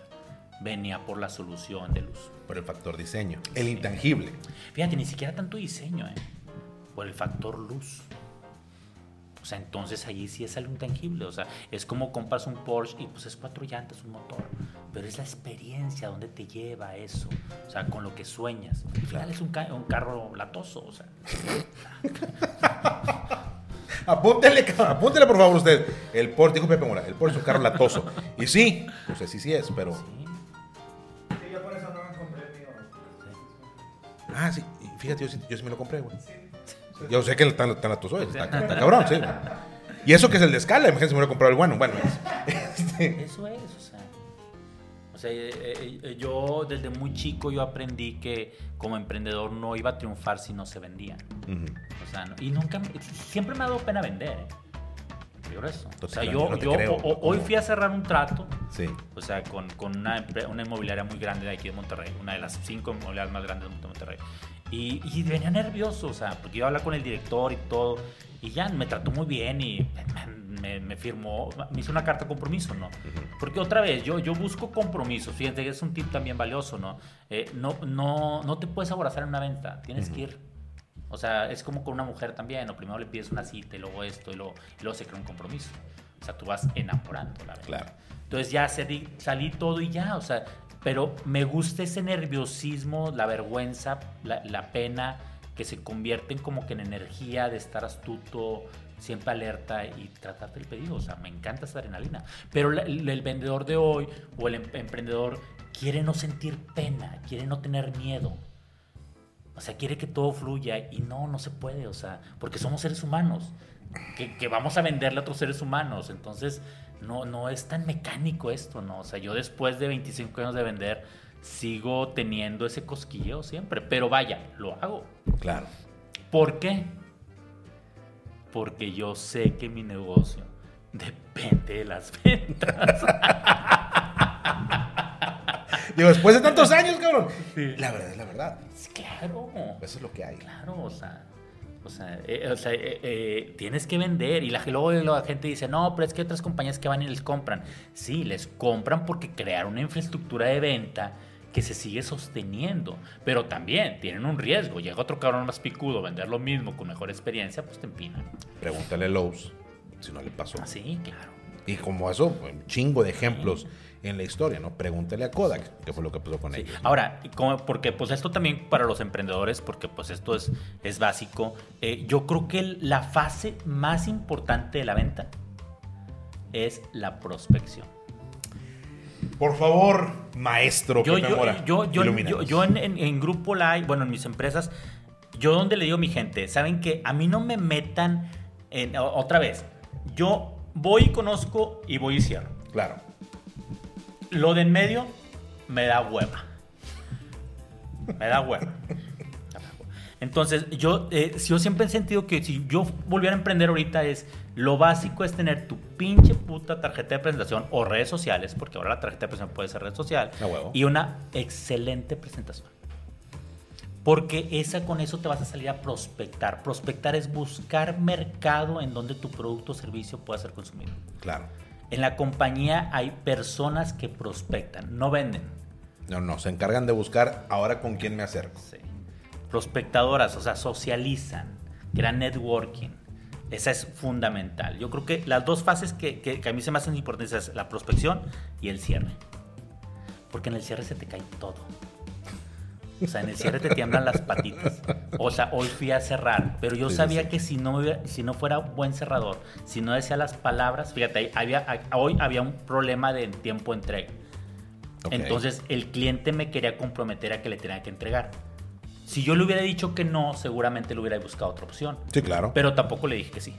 Venía por la solución de luz. Por el factor diseño. El intangible. Fíjate, ni siquiera tanto diseño, ¿eh? Por el factor luz. O sea, entonces allí sí es algo intangible. O sea, es como compras un Porsche y pues es cuatro llantas, un motor. Pero es la experiencia donde te lleva eso. O sea, con lo que sueñas. Al final es un, ca- un carro latoso. O sea, [LAUGHS] apúntele, apúntele por favor usted. El Porsche, dijo Pepe Mora, el Porsche es un carro latoso. Y sí, no sé si sí es, pero... Sí, yo por eso no me compré el mío. Ah, sí, fíjate, yo sí, yo sí me lo compré, güey. Yo sé que el tan, tan latoso es, está, está cabrón, sí. Y eso que es el de escala, imagínate si me hubiera comprado el bueno. Bueno, es- este, Eso es, o sea. O sea, eh, eh, yo desde muy chico yo aprendí que como emprendedor no iba a triunfar si no se vendía. ujú. O sea, no- y nunca, siempre me ha dado pena vender, ¿eh? Eso. O sea, yo, no yo o- hoy fui a cerrar un trato, Sí. o sea, con, con una, una inmobiliaria muy grande de aquí de Monterrey, una de las cinco inmobiliarias más grandes de Monterrey. Y, y venía nervioso, o sea, porque iba a hablar con el director y todo, y ya me trató muy bien y me, firmó, me hizo una carta de compromiso, ¿no? Porque otra vez, yo, yo busco compromisos, fíjate que es un tip también valioso, ¿no? Eh, no, no, no te puedes aborazar en una venta, tienes que ir. O sea, es como con una mujer también, ¿no? Primero le pides una cita y luego esto y luego, y luego se crea un compromiso. O sea, tú vas enamorando la venta. Claro. Entonces ya salí, salí todo y ya, o sea, pero me gusta ese nerviosismo, la vergüenza, la, la pena, que se convierten como que en energía de estar astuto, siempre alerta y tratarte el pedido. O sea, me encanta esa adrenalina. Pero el, el vendedor de hoy o el em- emprendedor quiere no sentir pena, quiere no tener miedo. O sea, quiere que todo fluya y no, no se puede, o sea, porque somos seres humanos, que, que vamos a venderle a otros seres humanos. Entonces, no, no es tan mecánico esto, ¿no? O sea, yo después de 25 años de vender, sigo teniendo ese cosquilleo siempre, pero vaya, lo hago. Claro. ¿Por qué? Porque yo sé que mi negocio depende de las [LAUGHS] ventas. Digo, después de tantos años, cabrón. Sí. La verdad es la verdad. claro. Eso es lo que hay. Claro, o sea, o sea, eh, o sea, eh, eh, tienes que vender. Y la, luego la gente dice, no, pero es que hay otras compañías que van y les compran. Sí, les compran porque crearon una infraestructura de venta que se sigue sosteniendo. Pero también tienen un riesgo. Llega otro cabrón más picudo, vender lo mismo con mejor experiencia, pues te empinan. Pregúntale a Lowe's si no le pasó. Así, claro. Y como eso, un chingo de ejemplos en la historia, ¿no? Pregúntale a Kodak, que fue lo que pasó con Sí. ellos. Ahora, como- porque pues esto también para los emprendedores, porque pues esto es, es básico, eh, yo creo que la fase más importante de la venta es la prospección. Por favor, maestro Yo, yo, yo, yo, yo, en, en- en Grupo Live, bueno, en mis empresas, yo donde le digo a mi gente, saben que a mí no me metan en, otra vez, yo voy y conozco y voy y cierro. Claro. Lo de en medio me da hueva. Me da hueva. Entonces, yo, eh, si yo siempre he sentido que si yo volviera a emprender ahorita es lo básico es tener tu pinche puta tarjeta de presentación o redes sociales, porque ahora la tarjeta de presentación puede ser red social, huevo. y una excelente presentación. Porque esa con eso te vas a salir a prospectar. Prospectar es buscar mercado en donde tu producto o servicio pueda ser consumido. Claro. En la compañía hay personas que prospectan, no venden. No, no, se encargan de buscar ahora con quién me acerco. Sí. Prospectadoras, o sea, socializan, crean networking. Esa es fundamental. Yo creo que las dos fases que, que- que a mí se me hacen importantes es la prospección y el cierre. Porque en el cierre se te cae todo. O sea, en el cierre te tiemblan las patitas. O sea, hoy fui a cerrar, pero yo Sí, sabía sí. que si no, si no fuera buen cerrador, si no decía las palabras, fíjate, había, hoy había un problema de tiempo de entrega. Ok. Entonces el cliente me quería comprometer a que le tenía que entregar. Si yo le hubiera dicho que no, seguramente le hubiera buscado otra opción. Sí, claro. Pero tampoco le dije que sí.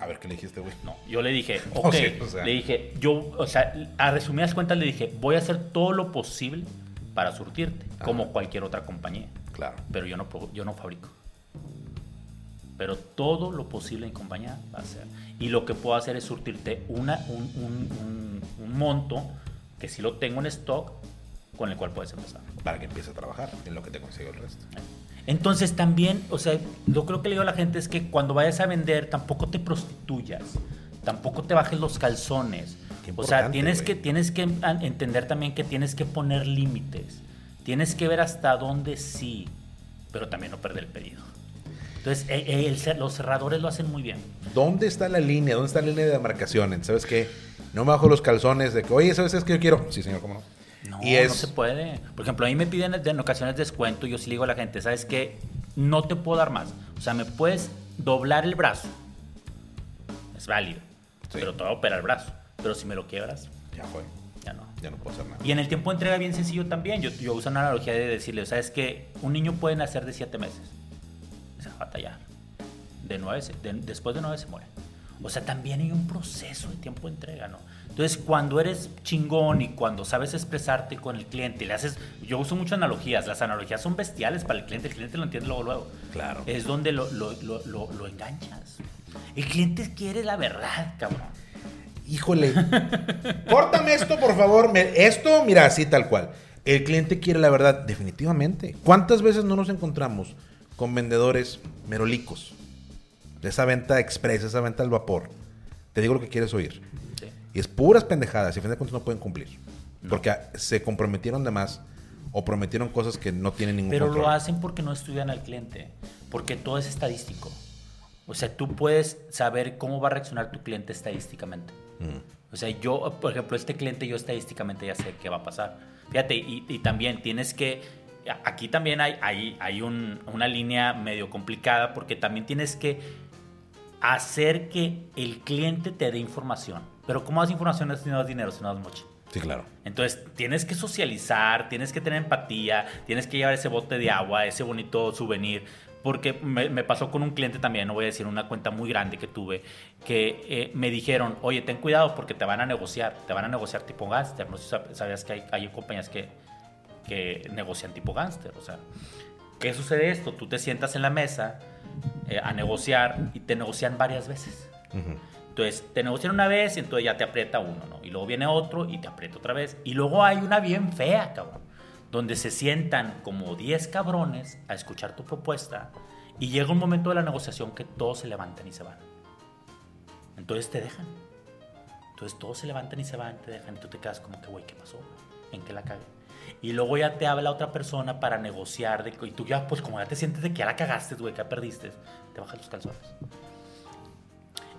A ver, ¿qué le dijiste, güey? No, yo le dije, No, [LAUGHS] ok, sí, o sea. le dije, yo, o sea, a resumidas cuentas le dije, voy a hacer todo lo posible para surtirte, como cualquier otra compañía, Claro. pero yo no, yo no fabrico. Pero todo lo posible en compañía va a ser. Y lo que puedo hacer es surtirte una, un, un- un- un monto que sí lo tengo en stock con el cual puedes empezar. Para que empiece a trabajar en lo que te consigue el resto. Entonces también, o sea, lo creo que le digo a la gente es que cuando vayas a vender tampoco te prostituyas, tampoco te bajes los calzones. O sea, tienes que, tienes que entender también que tienes que poner límites. Tienes que ver hasta dónde sí, pero también no perder el pedido. Entonces, eh, eh, el los cerradores lo hacen muy bien. ¿Dónde está la línea? ¿Dónde está la línea de demarcación? ¿Sabes qué? No me bajo los calzones de que, oye, ¿sabes qué es que yo quiero? Sí, señor, ¿cómo no? No, y es, no se puede. Por ejemplo, a mí me piden en ocasiones descuento y yo sí le digo a la gente, ¿sabes qué? No te puedo dar más. O sea, me puedes doblar el brazo es válido, Sí. pero te va a operar el brazo. Pero si me lo quiebras, Ya fue. ya no. Ya no puedo hacer nada. Y en el tiempo de entrega bien sencillo también. Yo, yo uso una analogía de decirle, ¿sabes que Un niño puede nacer de 7 meses. Se va a batallar. De 9, después de 9 se muere. O sea, también hay un proceso de tiempo de entrega, ¿no? Entonces, cuando eres chingón y cuando sabes expresarte con el cliente, le haces... Yo uso muchas analogías. Las analogías son bestiales para el cliente. El cliente lo entiende luego, luego. Claro. Es donde lo, lo, lo, lo enganchas. El cliente quiere la verdad, cabrón. Híjole. Córtame esto, por favor. Me- esto, mira, así tal cual. El cliente quiere la verdad, definitivamente. ¿Cuántas veces no nos encontramos con vendedores merolicos? De esa venta express, esa venta al vapor. Te digo lo que quieres oír. Sí. Y es puras pendejadas y a fin de cuentas no pueden cumplir. Porque ah, se comprometieron de más o prometieron cosas que no tienen ningún Pero lo control. hacen porque no estudian al cliente, porque todo es estadístico. O sea, tú puedes saber cómo va a reaccionar tu cliente estadísticamente. Mm. O sea, yo, por ejemplo, este cliente yo estadísticamente ya sé qué va a pasar. Fíjate, y, y también tienes que, aquí también hay, hay, hay un- una línea medio complicada porque también tienes que hacer que el cliente te dé información. Pero ¿cómo das información si no das dinero, si no das moche? Sí, claro. Entonces, tienes que socializar, tienes que tener empatía, tienes que llevar ese bote de agua, ese bonito souvenir. Porque me, me pasó con un cliente también, no voy a decir una cuenta muy grande que tuve, que eh, me dijeron, oye, ten cuidado porque te van a negociar, te van a negociar tipo gánster. No sé si sab- sabías que hay, hay compañías que, que negocian tipo gánster. O sea, ¿qué sucede esto? Tú te sientas en la mesa eh, a negociar y te negocian varias veces. Entonces, te negocian una vez y entonces ya te aprieta uno, ¿no? Y luego viene otro y te aprieta otra vez. Y luego hay una bien fea, cabrón. Donde se sientan como 10 cabrones a escuchar tu propuesta y llega un momento de la negociación que todos se levantan y se van. Entonces te dejan. Entonces todos se levantan y se van, te dejan y tú te quedas como que, güey, ¿qué pasó? ¿En qué la cagué? Y luego ya te habla otra persona para negociar de, y tú ya, pues como ya te sientes de que ya la cagaste, güey, que ya perdiste, te bajas los calzones.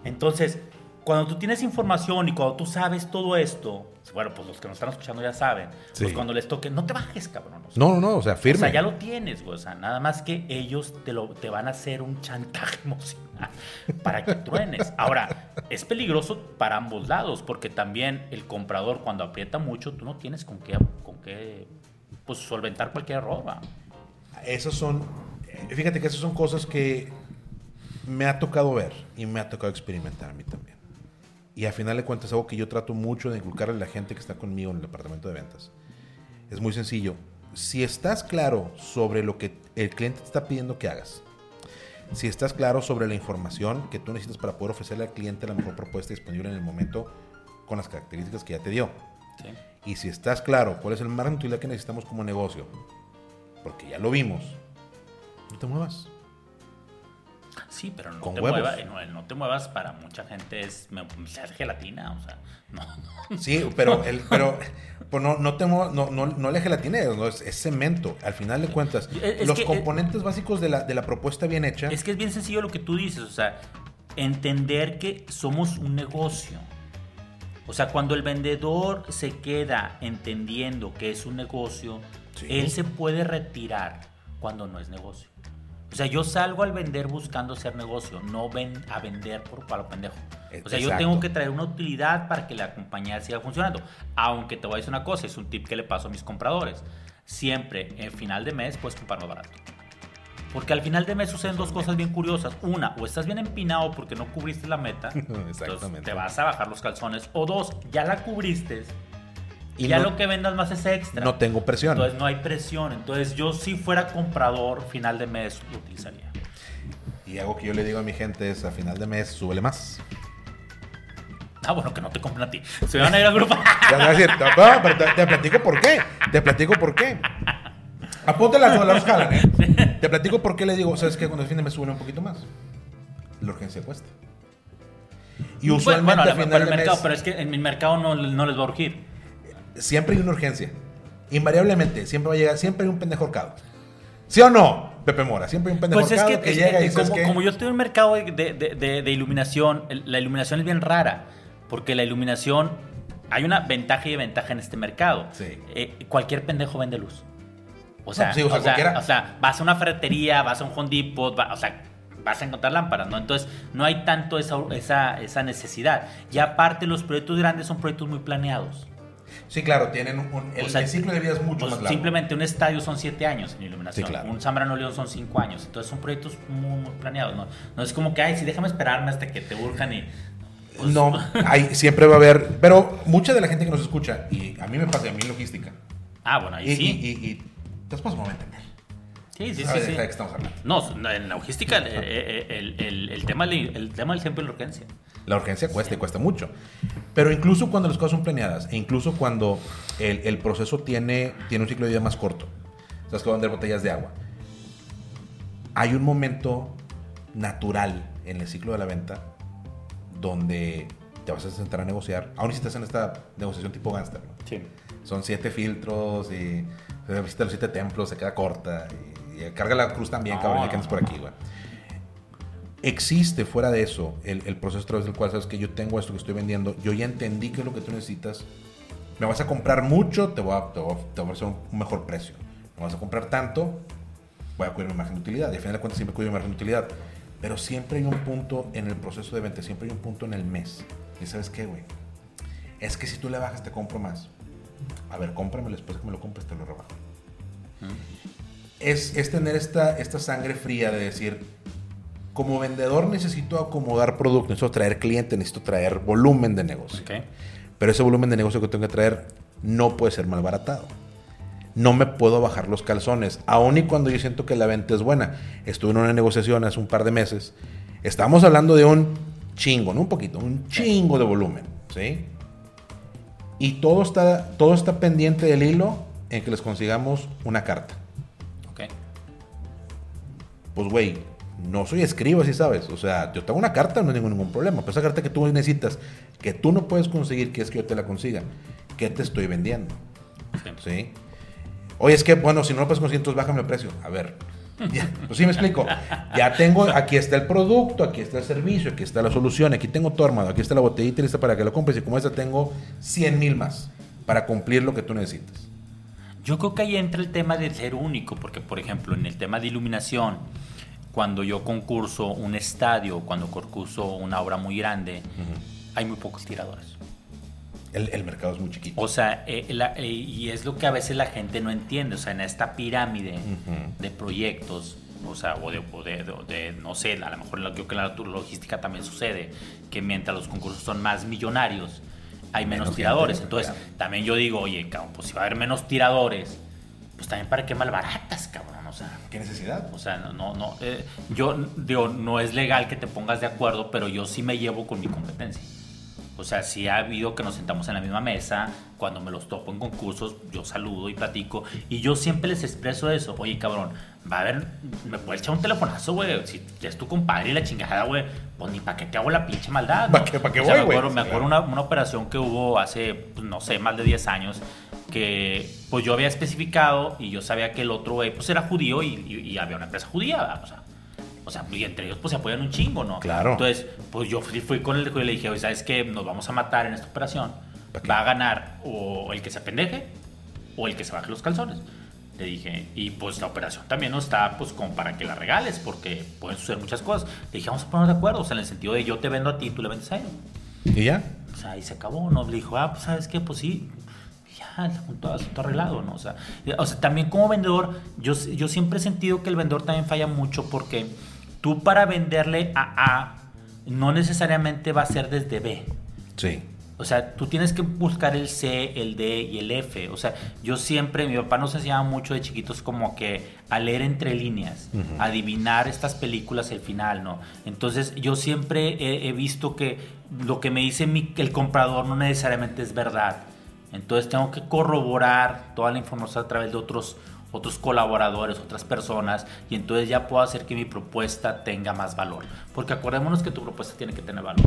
Entonces, cuando tú tienes información y cuando tú sabes todo esto, bueno, pues los que nos están escuchando ya saben, Sí. pues cuando les toque, no te bajes, cabrón. o sea, No, no, no, o sea, firme. o sea, ya lo tienes, güey. O sea, nada más que ellos te, lo, te van a hacer un chantaje [LAUGHS] emocional para que truenes. Ahora, es peligroso para ambos lados, porque también el comprador, cuando aprieta mucho, tú no tienes con qué, con qué pues, solventar cualquier error. ¿va? Esos son, fíjate que esas son cosas que me ha tocado ver y me ha tocado experimentar a mí también. Y al final de cuentas, algo que yo trato mucho de inculcarle a la gente que está conmigo en el departamento de ventas. Es muy sencillo. Si estás claro sobre lo que el cliente te está pidiendo que hagas, si estás claro sobre la información que tú necesitas para poder ofrecerle al cliente la mejor propuesta disponible en el momento con las características que ya te dio, ¿sí? y si estás claro cuál es el margen de utilidad que necesitamos como negocio, porque ya lo vimos, no te muevas. Sí, pero no Con te, huevos. muevas, no, te muevas para mucha gente es hace gelatina, o sea, [LAUGHS] no. Sí, pero, el, pero pues no, no, te muevas- no, no, no le gelatines, no, es, es cemento. Al final de cuentas, Es- es los que- eh, componentes básicos de la, de la propuesta bien hecha, Es que es bien sencillo lo que tú dices, o sea, entender que somos un negocio. O sea, cuando el vendedor se queda entendiendo que es un negocio, Sí. él se puede retirar cuando no es negocio. O sea, yo salgo al vender buscando ser negocio, no ven a vender por para lo pendejo. O sea, yo tengo que traer una utilidad para que la compañía siga funcionando. Aunque te voy a decir una cosa, es un tip que le paso a mis compradores. Siempre, en final de mes, puedes comprar más barato. Porque al final de mes suceden dos cosas bien curiosas. Una, o estás bien empinado porque no cubriste la meta. [LAUGHS] entonces te vas a bajar los calzones. O dos, ya la cubriste. Y ya no- lo que vendas más es extra. no tengo presión. Entonces no hay presión. Entonces yo si fuera comprador, final de mes lo utilizaría. Y algo que yo le digo a mi gente es, a final de mes, súbele más. Ah, bueno, que no te compren a ti. Se van a ir al grupo. Te voy a decir, te, no, pero te, te platico por qué. Te platico por qué. Apúntela, no las jalan, ¿eh? Te platico por qué le digo, ¿sabes qué? Cuando el fin de mes sube un poquito más. La urgencia cuesta. Y usualmente bueno, a bueno, final para el de mercado, mes, pero es que en mi mercado no, no les va a urgir. Siempre hay una urgencia. Invariablemente, siempre va a llegar, siempre hay un pendejo horcado. ¿Sí o no, Pepe Mora? Siempre hay un pendejo Pues es que, que, es llega y como, que... como yo estoy en un mercado de, de- de- de iluminación, la iluminación es bien rara, porque la iluminación, hay una ventaja y desventaja en este mercado. Sí. Eh, cualquier pendejo vende luz. O sea, sí, o sea, o, sea, cualquiera. o sea, vas a una ferretería, vas a un Home Depot, va- o sea, vas a encontrar lámparas, ¿no? Entonces, no hay tanto esa, esa, esa necesidad. Y aparte, los proyectos grandes son proyectos muy planeados. Sí, claro, tienen un, el, O sea, el ciclo de vida es mucho pues, más largo. Simplemente un estadio son siete años en iluminación. Sí, claro. Un Zambrano León son cinco años. Entonces son proyectos muy, muy planeados. ¿no? no es como que, ay, sí, déjame esperarme hasta que te urjan y. pues, No, [LAUGHS] hay, siempre va a haber, pero mucha de la gente que nos escucha, y a mí me pasa, a mí logística, Ah, bueno, ahí y, sí. y, y, y después me voy a entender. sí, sí, sí. ¿Sabes sí. de? No, en la logística, el, el, el, el tema, del- el tema del siempre es la urgencia. La urgencia cuesta y cuesta mucho. Pero incluso cuando las cosas son planeadas, e incluso cuando el, el proceso tiene, tiene un ciclo de vida más corto, sabes que van a vender botellas de agua, hay un momento natural en el ciclo de la venta donde te vas a sentar a negociar, aún si estás en esta negociación tipo gangster, ¿no? Sí. Son siete filtros y visita los siete templos, se queda corta. Y, y carga la cruz también, No, cabrón, no, que andas por aquí, güey. Existe fuera de eso el, el proceso a través del cual sabes que yo tengo esto que estoy vendiendo, yo ya entendí que es lo que tú necesitas. Me vas a comprar mucho, te voy a, te voy a, ofrecer un mejor precio. Me vas a comprar tanto, voy a cuidar mi margen de utilidad. Y al final de cuentas siempre cuido mi margen de utilidad. Pero siempre hay un punto en el proceso de venta, siempre hay un punto en el mes. ¿Y sabes qué, güey? Es que si tú le bajas, te compro más. A ver, cómpramelo después que me lo compres, te lo rebajo. Es, es tener esta, esta sangre fría de decir, como vendedor necesito acomodar producto, necesito traer cliente, necesito traer volumen de negocio. Ok. Pero ese volumen de negocio que tengo que traer no puede ser malbaratado. No me puedo bajar los calzones, aun y cuando yo siento que la venta es buena. Estuve en una negociación hace un par de meses. Estamos hablando de un chingo, no un poquito, un chingo de volumen, ¿sí? Y todo está, todo está pendiente del hilo en que les consigamos una carta. Ok. Pues, güey, no soy escribo, así sabes. O sea, yo tengo una carta, no tengo ningún problema. Pero esa carta que tú necesitas, que tú no puedes conseguir, que es que yo te la consiga, ¿qué te estoy vendiendo? Sí. ¿Sí? Oye, es que, bueno, si no lo puedes conseguir, entonces bájame el precio. A ver, ya, pues sí me explico. Ya tengo, aquí está el producto, aquí está el servicio, aquí está la solución, aquí tengo todo armado, aquí está la botellita lista para que lo compres y como esta tengo 100 mil más para cumplir lo que tú necesitas. Yo creo que ahí entra el tema de ser único, porque por ejemplo en el tema de iluminación, cuando yo concurso un estadio, cuando concurso una obra muy grande, hay muy pocos tiradores. El, el mercado es muy chiquito. O sea, eh, la- eh, y es lo que a veces la gente no entiende, o sea, en esta pirámide de proyectos, o sea, o de, o de- de- de, no sé, a lo mejor en la, creo que la logística también sucede, que mientras los concursos son más millonarios, hay menos, Menos tiradores. Entonces, también yo digo, oye, cabrón, pues si va a haber menos tiradores, pues también para qué malbaratas, cabrón, sea. ¿Qué necesidad? O sea, no, no, no, eh, yo digo, no es legal que te pongas de acuerdo, pero yo sí me llevo con mi competencia. O sea, sí ha habido que nos sentamos en la misma mesa, cuando me los topo en concursos, yo saludo y platico, y yo siempre les expreso eso, oye cabrón, va a haber, me puedes echar un telefonazo, güey, si es tu compadre y la chingada, güey, pues ni para qué te hago la pinche maldad. ¿Pa' ¿no? qué- pa' qué O sea, voy, me güey? acuerdo, me acuerdo una, una operación que hubo hace, pues, no sé, más de 10 años, que pues yo había especificado y yo sabía que el otro güey pues era judío y, y- y había una empresa judía, ¿verdad? o sea, o sea, y entre ellos pues se apoyan un chingo, ¿no? Claro. Entonces, pues yo fui, fui con el y le dije, oye, ¿sabes qué? Nos vamos a matar en esta operación. Va a ganar o el que se apendeje o el que se baje los calzones. Le dije, y pues la operación también no está pues como para que la regales, porque pueden suceder muchas cosas. Le dije, vamos a ponernos de acuerdo, o sea, en el sentido de yo te vendo a ti, tú le vendes a él. ¿Y ya? O sea, y se acabó, ¿no? Le dijo, ah, pues, ¿sabes qué? Pues sí, todo asunto arreglado, ¿no? O sea, o sea, también como vendedor, yo, yo siempre he sentido que el vendedor también falla mucho porque tú para venderle a A, no necesariamente va a ser desde B. Sí. O sea, tú tienes que buscar el C, el D y el F. O sea, yo siempre, mi papá nos enseñaba mucho de chiquitos como que a leer entre líneas, Ujú. adivinar estas películas el final, ¿no? Entonces, yo siempre he, he visto que lo que me dice mi- el comprador no necesariamente es verdad. Entonces, tengo que corroborar toda la información a través de otros otros colaboradores, otras personas, y entonces ya puedo hacer que mi propuesta tenga más valor. Porque acordémonos que tu propuesta tiene que tener valor.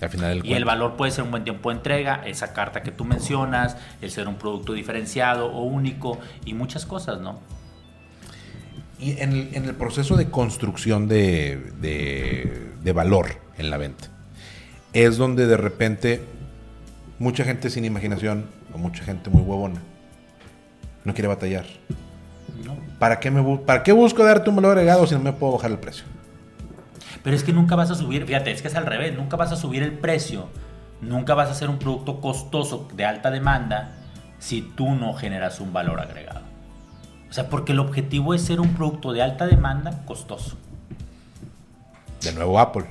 Al final del Y el valor puede ser un buen tiempo de entrega, esa carta que tú mencionas, el ser un producto diferenciado o único y muchas cosas, ¿no? Y en el, en el proceso de construcción de, de- de valor en la venta, es donde de repente mucha gente sin imaginación o mucha gente muy huevona no quiere batallar. ¿No? ¿Para qué, me ¿Para qué busco darte un valor agregado si no me puedo bajar el precio? Pero es que nunca vas a subir, fíjate, es que es al revés, nunca vas a subir el precio, nunca vas a hacer un producto costoso de alta demanda si tú no generas un valor agregado. O sea, porque el objetivo es ser un producto de alta demanda costoso. De nuevo Apple.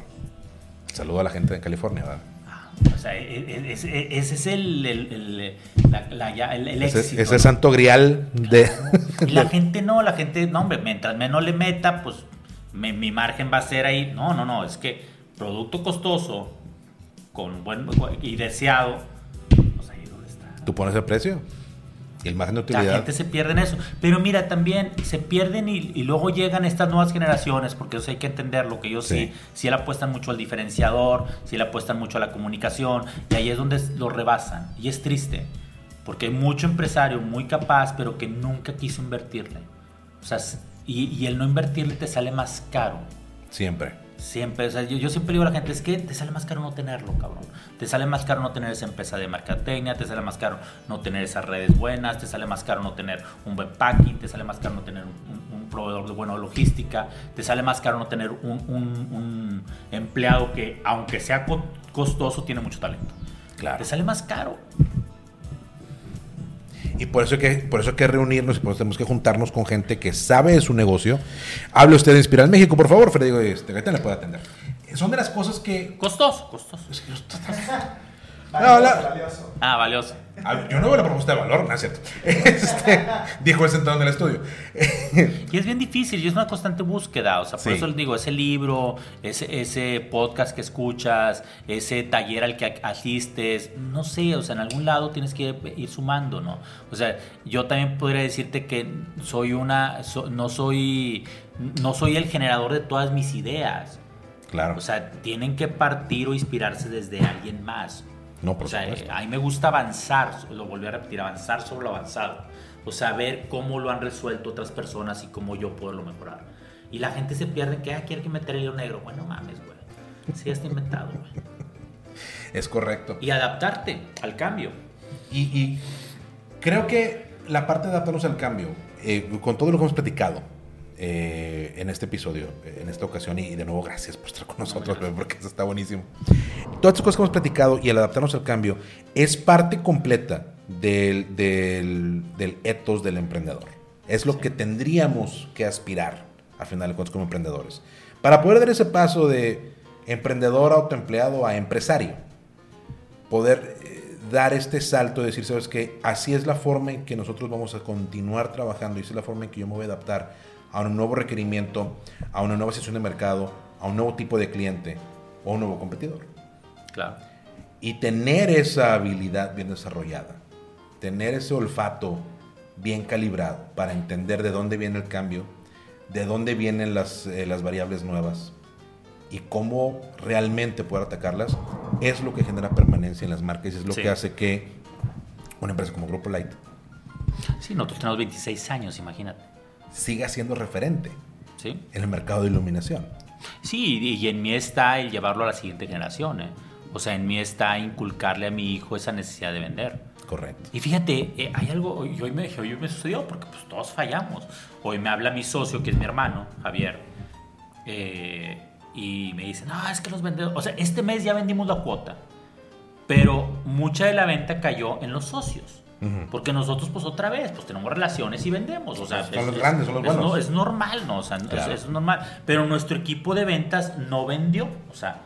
Saludo a la gente de California, ¿verdad? O sea, e- e- ese, ese es el, el, el- la- la- ya- el- el Ese, éxito. ese ¿no? santo grial de... Y la [LAUGHS] gente no, la gente, no, hombre, mientras menos le meta, pues me- mi margen va a ser ahí. No, no, no, es que producto costoso con buen y deseado, pues ahí es donde está. Tú pones el precio el margen de La gente se pierde en eso. Pero mira, también se pierden y, y luego llegan estas nuevas generaciones, porque eso hay que entenderlo, que ellos sí, Sí. sí, le apuestan mucho al diferenciador, sí le apuestan mucho a la comunicación, y ahí es donde lo rebasan. Y es triste, porque hay mucho empresario muy capaz, pero que nunca quiso invertirle. O sea, y el no invertirle te sale más caro. Siempre. Siempre, o sea, yo, yo siempre digo a la gente, es que te sale más caro no tenerlo, cabrón. Te sale más caro no tener esa empresa de mercadotecnia, te sale más caro no tener esas redes buenas, te sale más caro no tener un buen packing, te sale más caro no tener un, un proveedor de buena logística, te sale más caro no tener un, un- empleado que, aunque sea co- costoso, tiene mucho talento. Claro. Te sale más caro. Y por eso, hay que, por eso hay que reunirnos y por eso tenemos que juntarnos con gente que sabe de su negocio. Hable usted de Inspirar México, por favor, Freddy. Este, ahorita le puede atender. Son de las cosas que... Costoso, costoso. No, la- valioso. Ah, valioso. Ah, Yo no veo la propuesta de valor, no es cierto. [LAUGHS] Este, dijo él sentado en el estudio. Y es bien difícil y es una constante búsqueda. O sea, por Sí. eso les digo, ese libro, ese, ese podcast que escuchas, ese taller al que asistes, no sé, o sea, en algún lado tienes que ir sumando, ¿no? O sea, yo también podría decirte que soy una, so- no soy, no soy el generador de todas mis ideas. Claro. O sea, tienen que partir o inspirarse desde alguien más. No, por o sea, supuesto. a mí me gusta avanzar, lo volví a repetir, avanzar sobre lo avanzado. O sea, ver cómo lo han resuelto otras personas y cómo yo puedo mejorar. Y la gente se pierde en que, ah, quiere que meter el hilo negro. Bueno, mames, güey. Sí, ya está inventado, güey. [LAUGHS] es correcto. Y adaptarte al cambio. Y, y creo que la parte de adaptarnos al cambio, eh, con todo lo que hemos platicado eh, en este episodio, eh, en esta ocasión, y de nuevo gracias por estar con nosotros, porque eso está buenísimo. Todas estas cosas que hemos platicado y el adaptarnos al cambio es parte completa del, del, del ethos del emprendedor. Es lo que tendríamos que aspirar, al final de cuentas, como emprendedores. Para poder dar ese paso de emprendedor autoempleado a empresario poder eh, dar este salto y decir, sabes que así es la forma en que nosotros vamos a continuar trabajando y esa es la forma en que yo me voy a adaptar a un nuevo requerimiento, a una nueva sesión de mercado, a un nuevo tipo de cliente o a un nuevo competidor. Claro. Y tener esa habilidad bien desarrollada, tener ese olfato bien calibrado para entender de dónde viene el cambio, de dónde vienen las, eh, las variables nuevas y cómo realmente poder atacarlas, es lo que genera permanencia en las marcas y es lo Sí. que hace que una empresa como Grupo Light Sí, nosotros tenemos 26 años, imagínate. Siga siendo referente ¿Sí? en el mercado de iluminación. Sí, y en mí está el llevarlo a la siguiente generación. ¿eh? O sea, en mí está inculcarle a mi hijo esa necesidad de vender. Correcto. Y fíjate, eh, hay algo, y hoy me, hoy me sucedió porque pues todos fallamos. Hoy me habla mi socio, que es mi hermano, Javier, eh, y me dice, no, es que los vendedores, o sea, este mes ya vendimos la cuota, pero mucha de la venta cayó en los socios. Ujú. Porque nosotros, pues otra vez, pues tenemos relaciones y vendemos. O sea, Son los grandes, son los es, buenos. no- es normal, ¿no? O sea, es- Claro. es, normal. Pero nuestro equipo de ventas no vendió. O sea,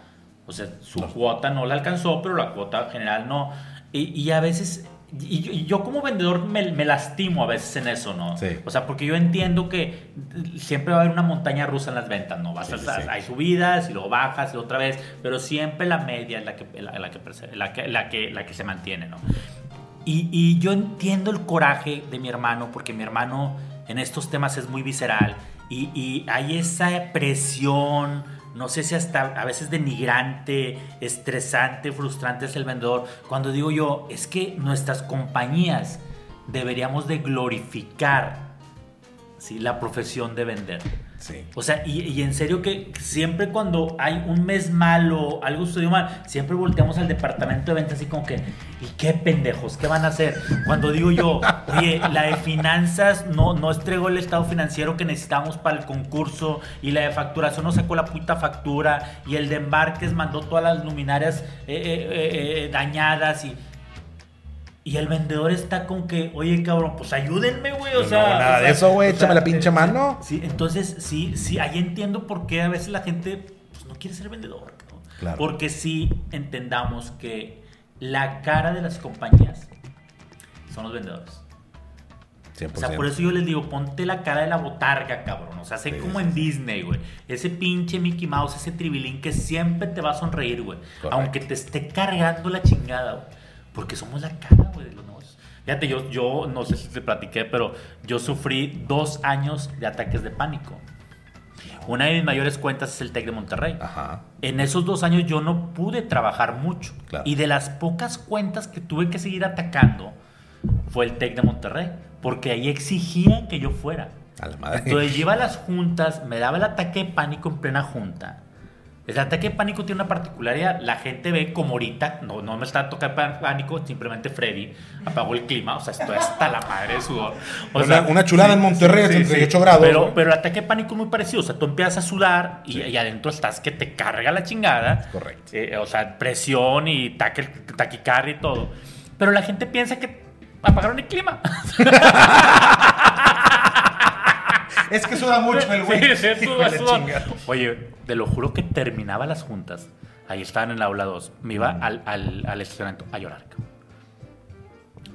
o sea su No. cuota no la alcanzó, pero la cuota general no. Y, y a veces, y yo, y yo como vendedor me, me lastimo a veces en eso, ¿no? Sí. O sea, porque yo entiendo que siempre va a haber una montaña rusa en las ventas, ¿no? Vas Sí, a- sí. Hay subidas y luego bajas y otra vez, pero siempre la media es la que, la, la que, la que, la que se mantiene, ¿no? Y, yo entiendo el coraje de mi hermano, porque mi hermano en estos temas es muy visceral y, y hay esa presión, no sé si hasta a veces denigrante, estresante, frustrante es el vendedor. Cuando digo yo, es que nuestras compañías deberíamos de glorificar ¿sí? la profesión de vender. Sí. O sea, y, en serio que siempre cuando hay un mes malo, algo sucedió mal, siempre volteamos al departamento de ventas así como que, ¿y qué pendejos? ¿Qué van a hacer? Cuando digo yo, oye, la de finanzas no, no entregó el estado financiero que necesitábamos para el concurso y la de facturación no sacó la puta factura y el de embarques mandó todas las luminarias eh, eh, eh, dañadas y... Y el vendedor está con que, oye, cabrón, pues ayúdenme, güey. O No, sea, nada o de sea, eso, güey, o sea, échame la pinche sí, mano. Sí, entonces sí, sí, ahí entiendo por qué a veces la gente pues, no quiere ser vendedor. ¿no? Claro. Porque sí entendamos que la cara de las compañías son los vendedores. 100%. O sea, por eso yo les digo, ponte la cara de la botarga, cabrón. O sea, sé Sí, como en Disney, güey. Ese pinche Mickey Mouse, ese tribilín que siempre te va a sonreír, güey. Correcto. Aunque te esté cargando la chingada, güey. Porque somos la cara, güey, de los negocios. Fíjate, yo, yo no sé si te platiqué, pero yo sufrí dos años de ataques de pánico. Una de mis mayores cuentas es el TEC de Monterrey. Ajá. En esos dos años yo no pude trabajar mucho. Claro. Y de las pocas cuentas que tuve que seguir atacando fue el TEC de Monterrey. Porque ahí exigían que yo fuera. A la madre. Entonces yo iba a las [LAUGHS] juntas, me daba el ataque de pánico en plena junta. El ataque de pánico tiene una particularidad. La gente ve como ahorita, no, no me está tocando pánico, simplemente Freddy apagó el clima. O sea, estoy hasta la madre de sudor. O Una- una chulada en Monterrey, 38 grados, Pero, ¿no? pero el ataque de pánico es muy parecido. O sea, tú empiezas a sudar y, y adentro estás que te carga la chingada. Correcto. Eh, o sea, presión y taque- taquicardia y todo. Pero la gente piensa que apagaron el clima. [LAUGHS] Es que suda mucho el güey. Sí, sí, Hijo suda, de suda. chingada. Oye, te lo juro que terminaba las juntas. Ahí estaban en el aula 2. Me iba al, al, al estacionamiento a llorar.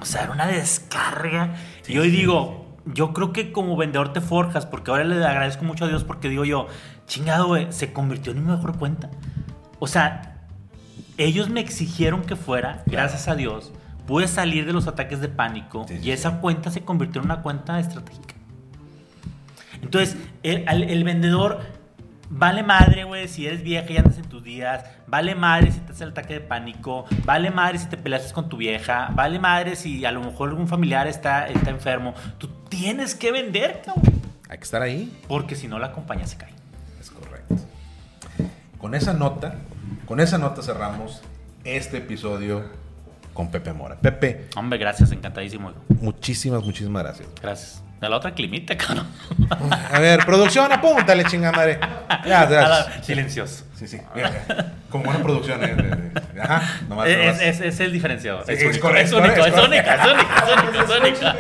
O sea, era una descarga. y hoy digo, yo creo que como vendedor te forjas, porque ahora le agradezco mucho a Dios porque digo yo, chingado, güey, se convirtió en mi mejor cuenta. O sea, ellos me exigieron que fuera, gracias a Dios, pude salir de los ataques de pánico Sí, sí, y sí. esa cuenta se convirtió en una cuenta estratégica. Entonces, el, vendedor vale madre, güey, si eres vieja y andas en tus días. Vale madre si te hace el ataque de pánico. Vale madre si te peleaste con tu vieja. Vale madre si a lo mejor algún familiar está, está enfermo. Tú tienes que vender, cabrón. Hay que estar ahí. Porque si no, la compañía se cae. Es correcto. Con esa nota, con esa nota cerramos este episodio con Pepe Mora. Pepe, Hombre, gracias, encantadísimo. hijo. muchísimas, muchísimas gracias. Gracias. De la otra climita, [LAUGHS] cabrón. A ver, producción, apúntale, chinga madre. Ya, A gracias. la- Silencioso. Sí, sí. Como buena producción. eh, Ajá, nomás, Es, nomás. es- es el diferenciador. Sí, es, es único, es único, es única, es única, es única, es única.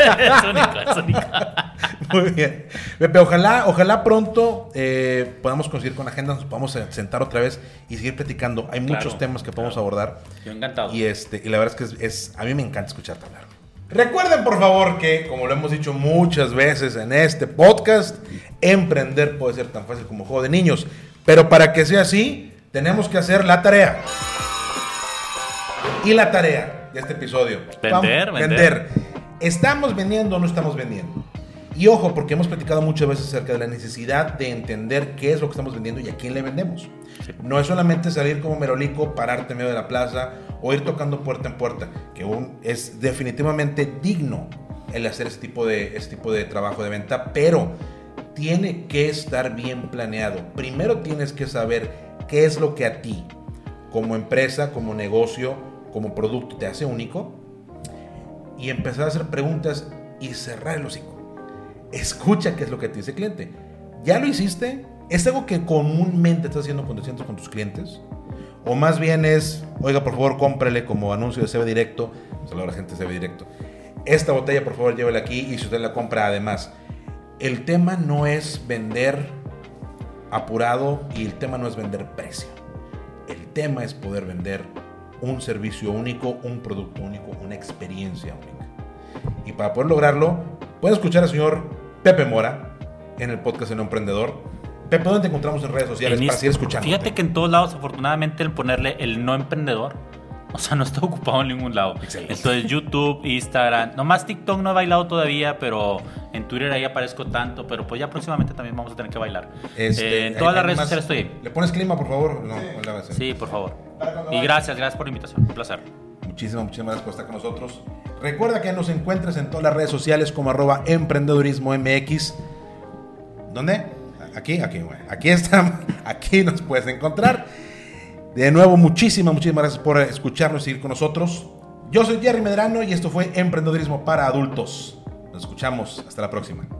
[LAUGHS] Es única. Muy bien. Pepe, ojalá, ojalá pronto eh, podamos conseguir con agenda, nos podamos sentar otra vez y seguir platicando. Hay muchos Claro, temas que podemos claro. abordar. Yo encantado. Y este, y la verdad es que es, es- a mí me encanta escucharte hablar. Recuerden, por favor, que, como lo hemos dicho muchas veces en este podcast, emprender puede ser tan fácil como juego de niños. Pero para que sea así, tenemos que hacer la tarea. Y la tarea de este episodio. Vender, Vamos- vender. ¿Estamos vendiendo o no estamos vendiendo? Y ojo, porque hemos platicado muchas veces acerca de la necesidad de entender qué es lo que estamos vendiendo y a quién le vendemos. No es solamente salir como merolico, pararte en medio de la plaza o ir tocando puerta en puerta, que es definitivamente digno el hacer ese tipo, de, ese tipo de trabajo de venta, pero tiene que estar bien planeado. Primero tienes que saber qué es lo que a ti, como empresa, como negocio, como producto, te hace único y empezar a hacer preguntas y cerrar el hocico. Escucha qué es lo que te dice el cliente. ¿Ya lo hiciste? ¿Es algo que comúnmente estás haciendo con tus clientes? O más bien es, oiga, por favor, cómprele como anuncio de CB Directo. Saludos a la gente de CB Directo. Esta botella, por favor, llévela aquí y si usted la compra, además. El tema no es vender apurado y el tema no es vender precio. El tema es poder vender un servicio único, un producto único, una experiencia única. Y para poder lograrlo, pueden escuchar al señor Pepe Mora en el podcast El Emprendedor. Pepe, ¿dónde te encontramos en redes sociales En para seguir escuchando? Fíjate que en todos lados, afortunadamente, el ponerle el no emprendedor, [LAUGHS] o sea, no está ocupado en ningún lado. Excelente. Entonces, YouTube, Instagram, nomás TikTok no he bailado todavía, pero en Twitter ahí aparezco tanto, pero pues ya próximamente también vamos a tener que bailar. Este, Eh, en todas las redes sociales estoy ahí. ¿Le pones clima, por favor? No, eso. Sí, por favor. Y gracias, gracias por la invitación. Un placer. Muchísimas, muchísimas gracias por estar con nosotros. Recuerda que nos encuentras en todas las redes sociales como arroba emprendedurismo MX. ¿Dónde? Aquí, aquí, bueno, aquí estamos, [LAUGHS] aquí nos puedes encontrar. De nuevo, muchísimas, muchísimas gracias por escucharnos y seguir con nosotros. Yo soy Jerry Medrano y esto fue Emprendedurismo para Adultos. Nos escuchamos. Hasta la próxima.